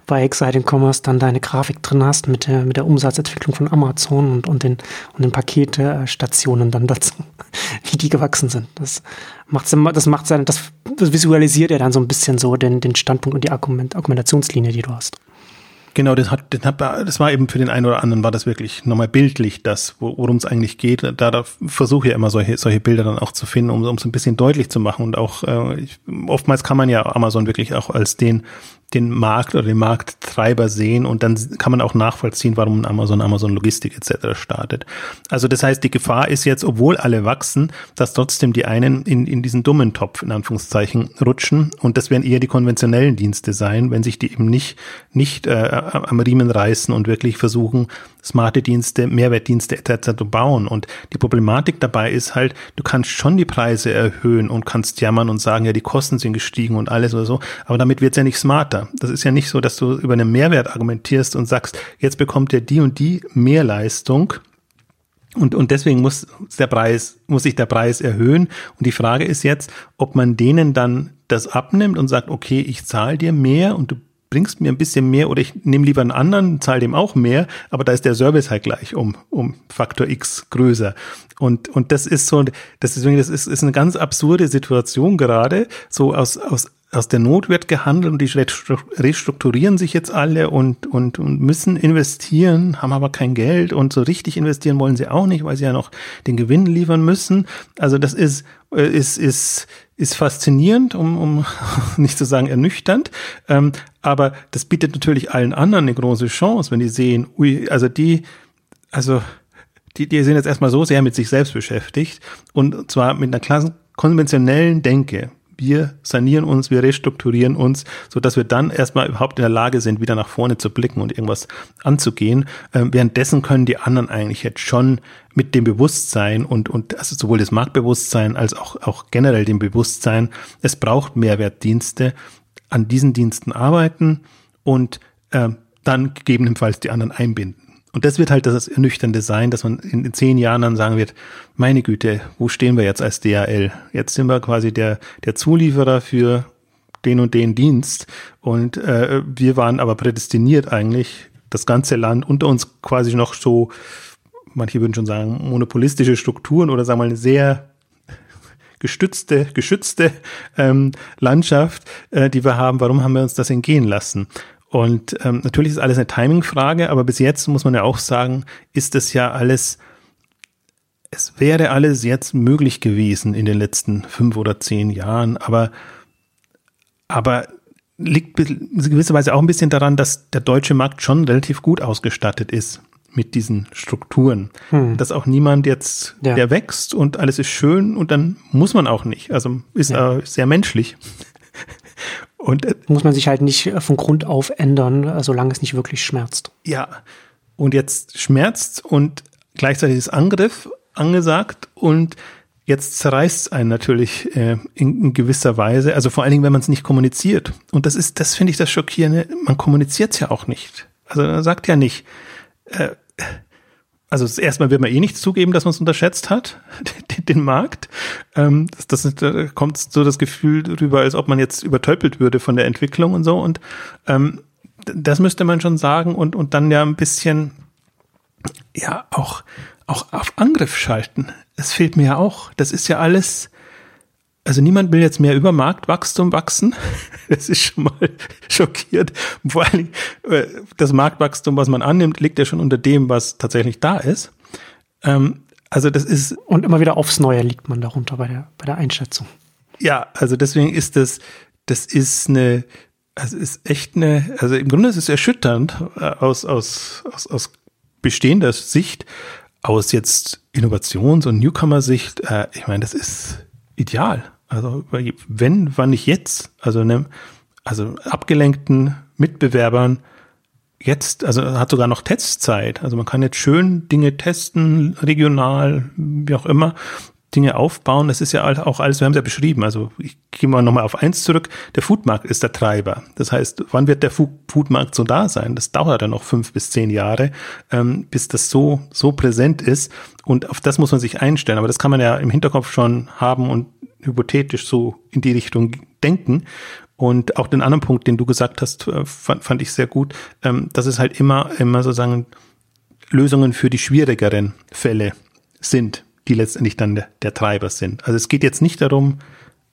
Speaker 1: bei Exciting Commerce dann deine Grafik drin hast mit der, mit der Umsatzentwicklung von Amazon und, und den, und den Paketstationen dann dazu, wie die gewachsen sind. Das macht, das macht das visualisiert ja dann so ein bisschen so den, den Standpunkt und die Argument, Argumentationslinie, die du hast.
Speaker 2: Genau, das hat, das hat, das war eben für den einen oder anderen war das wirklich nochmal bildlich, das, worum es eigentlich geht. Da, da versuche ich ja immer solche, solche Bilder dann auch zu finden, um es ein bisschen deutlich zu machen. Und auch äh, ich, oftmals kann man ja Amazon wirklich auch als den den Markt oder den Markttreiber sehen und dann kann man auch nachvollziehen, warum Amazon, Amazon Logistik etc. startet. Also das heißt, die Gefahr ist jetzt, obwohl alle wachsen, dass trotzdem die einen in, in diesen dummen Topf in Anführungszeichen rutschen und das werden eher die konventionellen Dienste sein, wenn sich die eben nicht, nicht äh, am Riemen reißen und wirklich versuchen, smarte Dienste, Mehrwertdienste etc. zu bauen. Und die Problematik dabei ist halt, du kannst schon die Preise erhöhen und kannst jammern und sagen, ja, die Kosten sind gestiegen und alles oder so, aber damit wird's ja nicht smarter. Das ist ja nicht so, dass du über einen Mehrwert argumentierst und sagst, jetzt bekommt er die und die Mehrleistung. Und, und deswegen muss der Preis, muss sich der Preis erhöhen. Und die Frage ist jetzt, ob man denen dann das abnimmt und sagt, okay, ich zahle dir mehr und du bringst mir ein bisschen mehr oder ich nehme lieber einen anderen, zahle dem auch mehr, aber da ist der Service halt gleich um, um Faktor X größer. Und, und das ist so, das ist, das ist, ist eine ganz absurde Situation gerade, so aus, aus, aus der Not wird gehandelt und die restrukturieren sich jetzt alle und, und, und müssen investieren, haben aber kein Geld und so richtig investieren wollen sie auch nicht, weil sie ja noch den Gewinn liefern müssen. Also das ist, äh, ist, ist, ist faszinierend, um, um nicht zu sagen ernüchternd. Ähm, aber das bietet natürlich allen anderen eine große Chance, wenn die sehen, ui, also die, also die, die sind jetzt erstmal so sehr mit sich selbst beschäftigt und zwar mit einer klassen konventionellen Denke. Wir sanieren uns, wir restrukturieren uns, so dass wir dann erstmal überhaupt in der Lage sind, wieder nach vorne zu blicken und irgendwas anzugehen. Ähm, währenddessen können die anderen eigentlich jetzt schon mit dem Bewusstsein und, und also sowohl das Marktbewusstsein als auch, auch generell dem Bewusstsein, es braucht Mehrwertdienste, an diesen Diensten arbeiten und äh, dann gegebenenfalls die anderen einbinden. Und das wird halt das Ernüchternde sein, dass man in, zehn Jahren dann sagen wird, meine Güte, wo stehen wir jetzt als DHL? Jetzt sind wir quasi der, der Zulieferer für den und den Dienst und äh, wir waren aber prädestiniert eigentlich, das ganze Land unter uns quasi noch so, manche würden schon sagen, monopolistische Strukturen oder sagen wir mal eine sehr gestützte, geschützte ähm, Landschaft, äh, die wir haben. Warum haben wir uns das entgehen lassen? Und ähm, natürlich ist alles eine Timing-Frage, aber bis jetzt muss man ja auch sagen, ist es ja alles, es wäre alles jetzt möglich gewesen in den letzten fünf oder zehn Jahren, aber, aber liegt gewisserweise auch ein bisschen daran, dass der deutsche Markt schon relativ gut ausgestattet ist mit diesen Strukturen. Hm. Dass auch niemand jetzt, ja. der wächst und alles ist schön und dann muss man auch nicht. Also ist ja. äh, sehr menschlich.
Speaker 1: Und äh, muss man sich halt nicht von Grund auf ändern, solange es nicht wirklich schmerzt.
Speaker 2: Ja. Und jetzt schmerzt und gleichzeitig ist Angriff angesagt und jetzt zerreißt es einen natürlich äh, in, in, gewisser Weise, also vor allen Dingen, wenn man es nicht kommuniziert. Und das ist, das finde ich das Schockierende, man kommuniziert es ja auch nicht. Also man sagt ja nicht, äh, also erstmal wird man eh nicht zugeben, dass man es unterschätzt hat, den, den Markt. Ähm, das, das, da kommt so das Gefühl drüber, als ob man jetzt übertöpelt würde von der Entwicklung und so. Und ähm, das müsste man schon sagen und, und dann ja ein bisschen ja auch, auch auf Angriff schalten. Das fehlt mir ja auch. Das ist ja alles also niemand will jetzt mehr über Marktwachstum wachsen. Das ist schon mal schockiert. Vor allem äh, das Marktwachstum, was man annimmt, liegt ja schon unter dem, was tatsächlich da ist. Ähm, also das ist
Speaker 1: und immer wieder aufs Neue liegt man darunter bei der bei der Einschätzung.
Speaker 2: Ja, also deswegen ist das das ist eine also ist echt eine also im Grunde ist es erschütternd äh, aus aus aus, aus bestehender Sicht aus jetzt Innovations- und Newcomer-Sicht. Äh, ich meine, das ist ideal. Also wenn, wann nicht jetzt? Also ne, also abgelenkten Mitbewerbern jetzt, also hat sogar noch Testzeit. Also man kann jetzt schön Dinge testen, regional, wie auch immer, Dinge aufbauen. Das ist ja auch alles, wir haben es ja beschrieben. Also ich gehe mal nochmal auf eins zurück. Der Foodmarkt ist der Treiber. Das heißt, wann wird der Foodmarkt so da sein? Das dauert dann noch fünf bis zehn Jahre, ähm, bis das so, so präsent ist. Und auf das muss man sich einstellen. Aber das kann man ja im Hinterkopf schon haben und hypothetisch so in die Richtung denken. Und auch den anderen Punkt, den du gesagt hast, äh, fand, fand ich sehr gut, ähm, dass es halt immer, immer sozusagen Lösungen für die schwierigeren Fälle sind, die letztendlich dann der, Treiber sind. Also es geht jetzt nicht darum,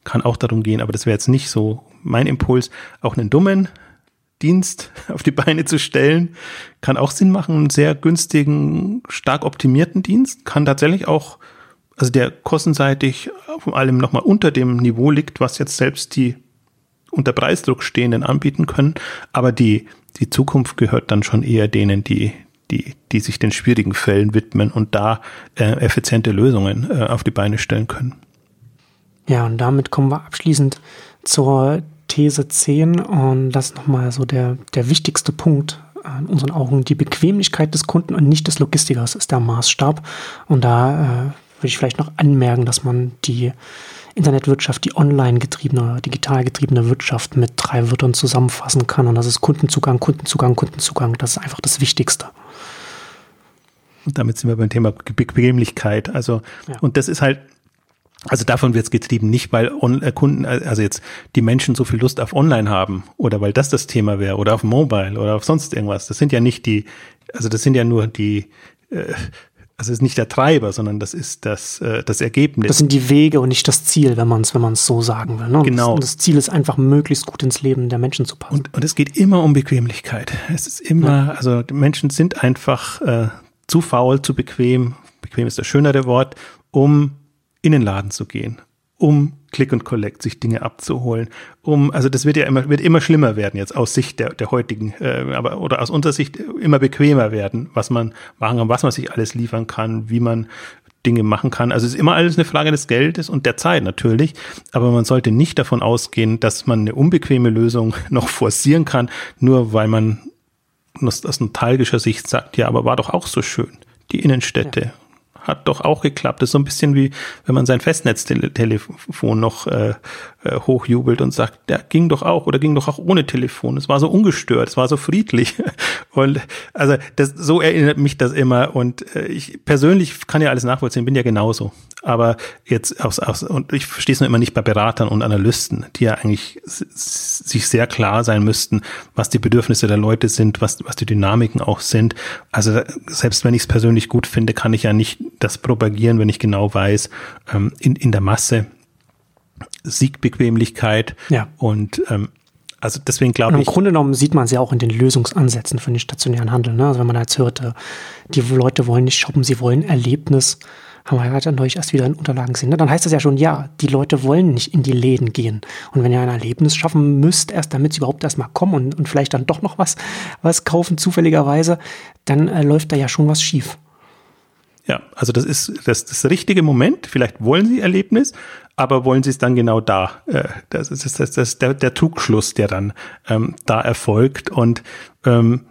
Speaker 2: kann auch darum gehen, aber das wäre jetzt nicht so mein Impuls, auch einen dummen Dienst auf die Beine zu stellen, kann auch Sinn machen, einen sehr günstigen, stark optimierten Dienst, kann tatsächlich auch also der kostenseitig vor allem nochmal unter dem Niveau liegt, was jetzt selbst die unter Preisdruck stehenden anbieten können. Aber die, die Zukunft gehört dann schon eher denen, die, die, die sich den schwierigen Fällen widmen und da äh, effiziente Lösungen äh, auf die Beine stellen können.
Speaker 1: Ja, und damit kommen wir abschließend zur These 10 und das ist nochmal so der, der wichtigste Punkt in unseren Augen. Die Bequemlichkeit des Kunden und nicht des Logistikers ist der Maßstab. Und da äh, würde ich vielleicht noch anmerken, dass man die Internetwirtschaft, die online getriebene, digital getriebene Wirtschaft mit drei Wörtern zusammenfassen kann. Und das ist Kundenzugang, Kundenzugang, Kundenzugang. Das ist einfach das Wichtigste.
Speaker 2: Und damit sind wir beim Thema Bequemlichkeit. Also, ja. und das ist halt, also davon wird es getrieben, nicht weil On äh, Kunden, äh, also jetzt die Menschen so viel Lust auf Online haben oder weil das das Thema wäre oder auf Mobile oder auf sonst irgendwas. Das sind ja nicht die, also das sind ja nur die, äh, also ist nicht der Treiber, sondern das ist das, äh, das Ergebnis.
Speaker 1: Das sind die Wege und nicht das Ziel, wenn man es wenn man es so sagen will. Ne?
Speaker 2: Genau.
Speaker 1: Das, das, Ziel ist einfach, möglichst gut ins Leben der Menschen zu passen.
Speaker 2: Und, und es geht immer um Bequemlichkeit. Es ist immer, ja. also die Menschen sind einfach äh, zu faul, zu bequem, bequem ist das schönere Wort, um in den Laden zu gehen, um Click und Collect sich Dinge abzuholen, um, also das wird ja immer, wird immer schlimmer werden jetzt aus Sicht der, der heutigen, äh, aber oder aus unserer Sicht immer bequemer werden, was man machen kann, was man sich alles liefern kann, wie man Dinge machen kann. Also es ist immer alles eine Frage des Geldes und der Zeit natürlich, aber man sollte nicht davon ausgehen, dass man eine unbequeme Lösung noch forcieren kann, nur weil man aus, aus nostalgischer Sicht sagt, ja, aber war doch auch so schön, die Innenstädte. Ja hat doch auch geklappt. Das ist so ein bisschen wie, wenn man sein Festnetztelefon noch äh, äh, hochjubelt und sagt, der ging doch auch oder ging doch auch ohne Telefon. Es war so ungestört, es war so friedlich. Und also das, so erinnert mich das immer. Und äh, ich persönlich kann ja alles nachvollziehen, bin ja genauso. Aber jetzt aus, aus und ich verstehe es nur immer nicht bei Beratern und Analysten, die ja eigentlich sich sehr klar sein müssten, was die Bedürfnisse der Leute sind, was, was die Dynamiken auch sind. Also selbst wenn ich es persönlich gut finde, kann ich ja nicht das propagieren, wenn ich genau weiß, ähm, in, in der Masse Siegbequemlichkeit
Speaker 1: ja.
Speaker 2: und ähm, also deswegen glaube ich.
Speaker 1: Im Grunde genommen sieht man es ja auch in den Lösungsansätzen für den stationären Handel. Ne? Also wenn man da jetzt hört, äh, die Leute wollen nicht shoppen, sie wollen Erlebnis haben wir gerade neulich erst wieder in Unterlagen gesehen. Ne? Dann heißt das ja schon, ja, die Leute wollen nicht in die Läden gehen. Und wenn ihr ein Erlebnis schaffen müsst, erst damit sie überhaupt erstmal kommen und, und vielleicht dann doch noch was, was kaufen, zufälligerweise, dann äh, läuft da ja schon was schief.
Speaker 2: Ja, also das ist das, das richtige Moment. Vielleicht wollen sie Erlebnis, aber wollen sie es dann genau da? Äh, das ist, das, das, das der, der Trugschluss, der dann ähm, da erfolgt. Und ähm, äh,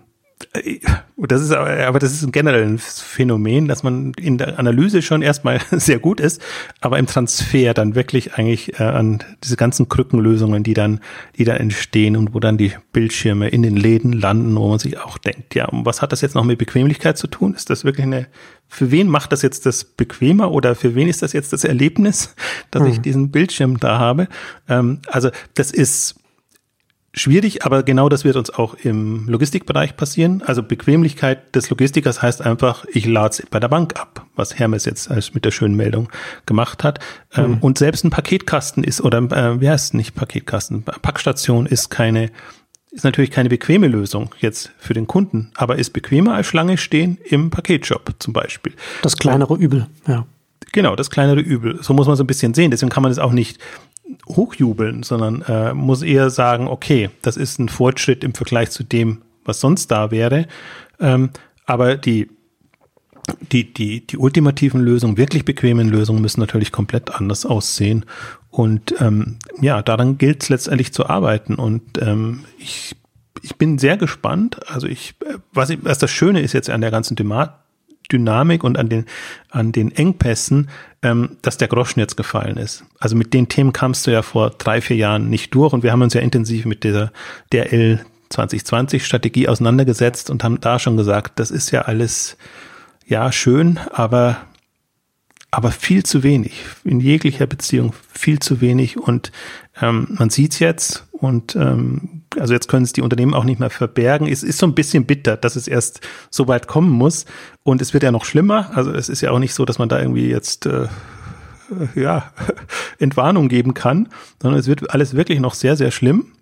Speaker 2: das ist aber, aber das ist ein generelles Phänomen, dass man in der Analyse schon erstmal sehr gut ist, aber im Transfer dann wirklich eigentlich äh, an diese ganzen Krückenlösungen, die dann, die da entstehen und wo dann die Bildschirme in den Läden landen, wo man sich auch denkt, ja, und was hat das jetzt noch mit Bequemlichkeit zu tun? Ist das wirklich eine, für wen macht das jetzt das bequemer oder für wen ist das jetzt das Erlebnis, dass mhm. ich diesen Bildschirm da habe? Ähm, also das ist schwierig, aber genau das wird uns auch im Logistikbereich passieren. Also Bequemlichkeit des Logistikers heißt einfach, ich lade es bei der Bank ab, was Hermes jetzt mit der schönen Meldung gemacht hat. Ähm, mhm. Und selbst ein Paketkasten ist, oder äh, wie heißt es nicht Paketkasten? Packstation ist keine, ist natürlich keine bequeme Lösung jetzt für den Kunden, aber ist bequemer als Schlange stehen im Paketshop zum Beispiel.
Speaker 1: Das kleinere Übel, ja.
Speaker 2: Genau, das kleinere Übel. So muss man so ein bisschen sehen. Deswegen kann man es auch nicht hochjubeln, sondern äh, muss eher sagen, okay, das ist ein Fortschritt im Vergleich zu dem, was sonst da wäre. Ähm, aber die, die, die, die ultimativen Lösungen, wirklich bequemen Lösungen müssen natürlich komplett anders aussehen. Und ähm, ja, daran gilt es letztendlich zu arbeiten. Und ähm, ich, ich bin sehr gespannt. Also ich, äh, was, ich, was das Schöne ist jetzt an der ganzen Thematik, Dynamik und an den, an den Engpässen, ähm, dass der Groschen jetzt gefallen ist. Also mit den Themen kamst du ja vor drei, vier Jahren nicht durch und wir haben uns ja intensiv mit dieser DRL 2020 Strategie auseinandergesetzt und haben da schon gesagt, das ist ja alles, ja, schön, aber aber viel zu wenig, in jeglicher Beziehung viel zu wenig. Und ähm, man sieht's jetzt und ähm, also jetzt können es die Unternehmen auch nicht mehr verbergen. Es ist so ein bisschen bitter, dass es erst so weit kommen muss. Und es wird ja noch schlimmer. Also es ist ja auch nicht so, dass man da irgendwie jetzt äh, ja, Entwarnung geben kann, sondern es wird alles wirklich noch sehr, sehr schlimm.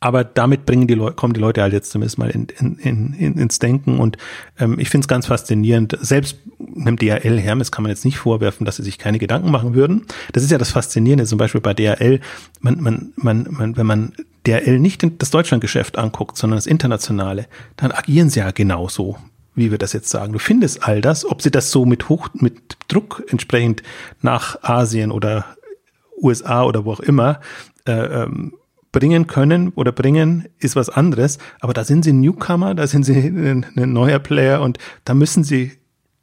Speaker 2: Aber damit bringen die Leute, kommen die Leute halt jetzt zumindest mal in, in, in, ins Denken. Und ähm, ich finde es ganz faszinierend. Selbst einem DHL Hermes kann man jetzt nicht vorwerfen, dass sie sich keine Gedanken machen würden. Das ist ja das Faszinierende, zum Beispiel bei DHL, man, man, man, man, wenn man DHL nicht das Deutschlandgeschäft anguckt, sondern das internationale, dann agieren sie ja genauso wie wir das jetzt sagen. Du findest all das, ob sie das so mit Hoch, mit Druck entsprechend nach Asien oder USA oder wo auch immer äh, ähm, bringen können oder bringen, ist was anderes. Aber da sind sie Newcomer, da sind sie ein, ein neuer Player und da müssen sie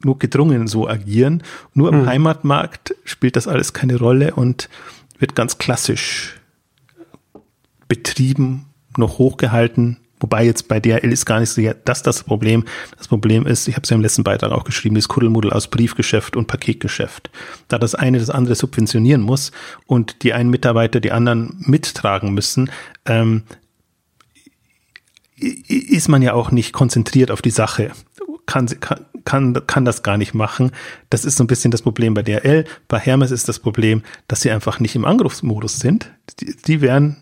Speaker 2: nur gedrungen so agieren. Nur im hm. Heimatmarkt spielt das alles keine Rolle und wird ganz klassisch betrieben, noch hochgehalten, Wobei jetzt bei DHL ist gar nicht so das das Problem. Das Problem ist, ich habe es ja im letzten Beitrag auch geschrieben, das Kuddelmuddel aus Briefgeschäft und Paketgeschäft. Da das eine das andere subventionieren muss und die einen Mitarbeiter die anderen mittragen müssen, ähm, ist man ja auch nicht konzentriert auf die Sache. Kann, kann, kann das gar nicht machen. Das ist so ein bisschen das Problem bei DHL. Bei Hermes ist das Problem, dass sie einfach nicht im Angriffsmodus sind. Die, die wären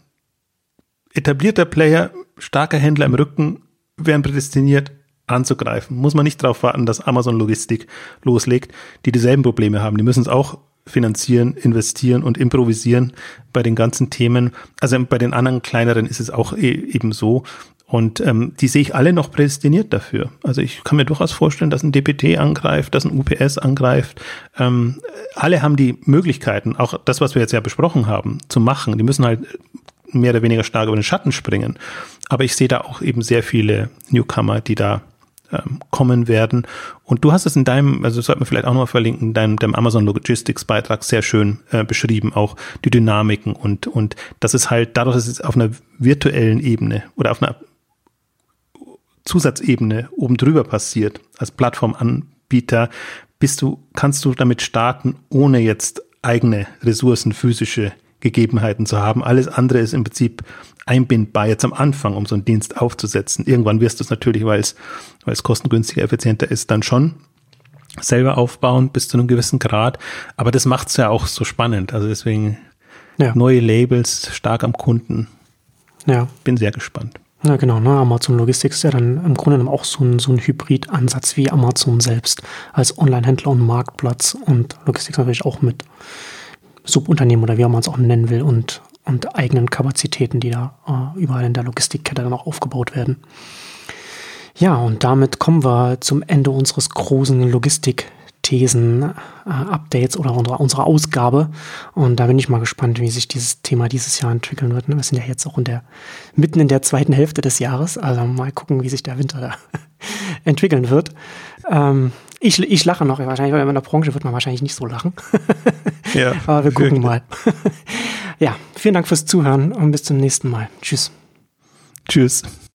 Speaker 2: etablierter Player starke Händler im Rücken wären prädestiniert anzugreifen. Muss man nicht darauf warten, dass Amazon Logistik loslegt, die dieselben Probleme haben. Die müssen es auch finanzieren, investieren und improvisieren bei den ganzen Themen. Also bei den anderen kleineren ist es auch e eben so. Und ähm, die sehe ich alle noch prädestiniert dafür. Also ich kann mir durchaus vorstellen, dass ein DPT angreift, dass ein UPS angreift. Ähm, alle haben die Möglichkeiten, auch das, was wir jetzt ja besprochen haben, zu machen. Die müssen halt mehr oder weniger stark über den Schatten springen. Aber ich sehe da auch eben sehr viele Newcomer, die da ähm, kommen werden. Und du hast es in deinem, also das sollte man vielleicht auch noch verlinken, deinem, deinem Amazon Logistics Beitrag sehr schön äh, beschrieben, auch die Dynamiken und, und das ist halt dadurch, dass es auf einer virtuellen Ebene oder auf einer Zusatzebene oben drüber passiert, als Plattformanbieter, bist du, kannst du damit starten, ohne jetzt eigene Ressourcen, physische Gegebenheiten zu haben. Alles andere ist im Prinzip einbindbar jetzt am Anfang, um so einen Dienst aufzusetzen. Irgendwann wirst du es natürlich, weil es, weil es kostengünstiger, effizienter ist, dann schon selber aufbauen bis zu einem gewissen Grad. Aber das macht es ja auch so spannend. Also deswegen ja. neue Labels, stark am Kunden. Ja. Bin sehr gespannt.
Speaker 1: Ja, genau. Ne? Amazon Logistics ist ja dann im Grunde genommen auch so ein, so ein Hybrid-Ansatz wie Amazon selbst als Online-Händler und Marktplatz und Logistics natürlich auch mit Subunternehmen oder wie man es auch nennen will und, und eigenen Kapazitäten, die da äh, überall in der Logistikkette dann auch aufgebaut werden. Ja, und damit kommen wir zum Ende unseres großen Logistik-Thesen-Updates äh, oder unserer, unserer Ausgabe. Und da bin ich mal gespannt, wie sich dieses Thema dieses Jahr entwickeln wird. Ne? Wir sind ja jetzt auch in der, mitten in der zweiten Hälfte des Jahres. Also mal gucken, wie sich der Winter da entwickeln wird. Ähm, ich, ich lache noch, wahrscheinlich, weil in der Branche wird man wahrscheinlich nicht so lachen. ja. Aber wir gucken mal. ja, vielen Dank fürs Zuhören und bis zum nächsten Mal. Tschüss.
Speaker 2: Tschüss.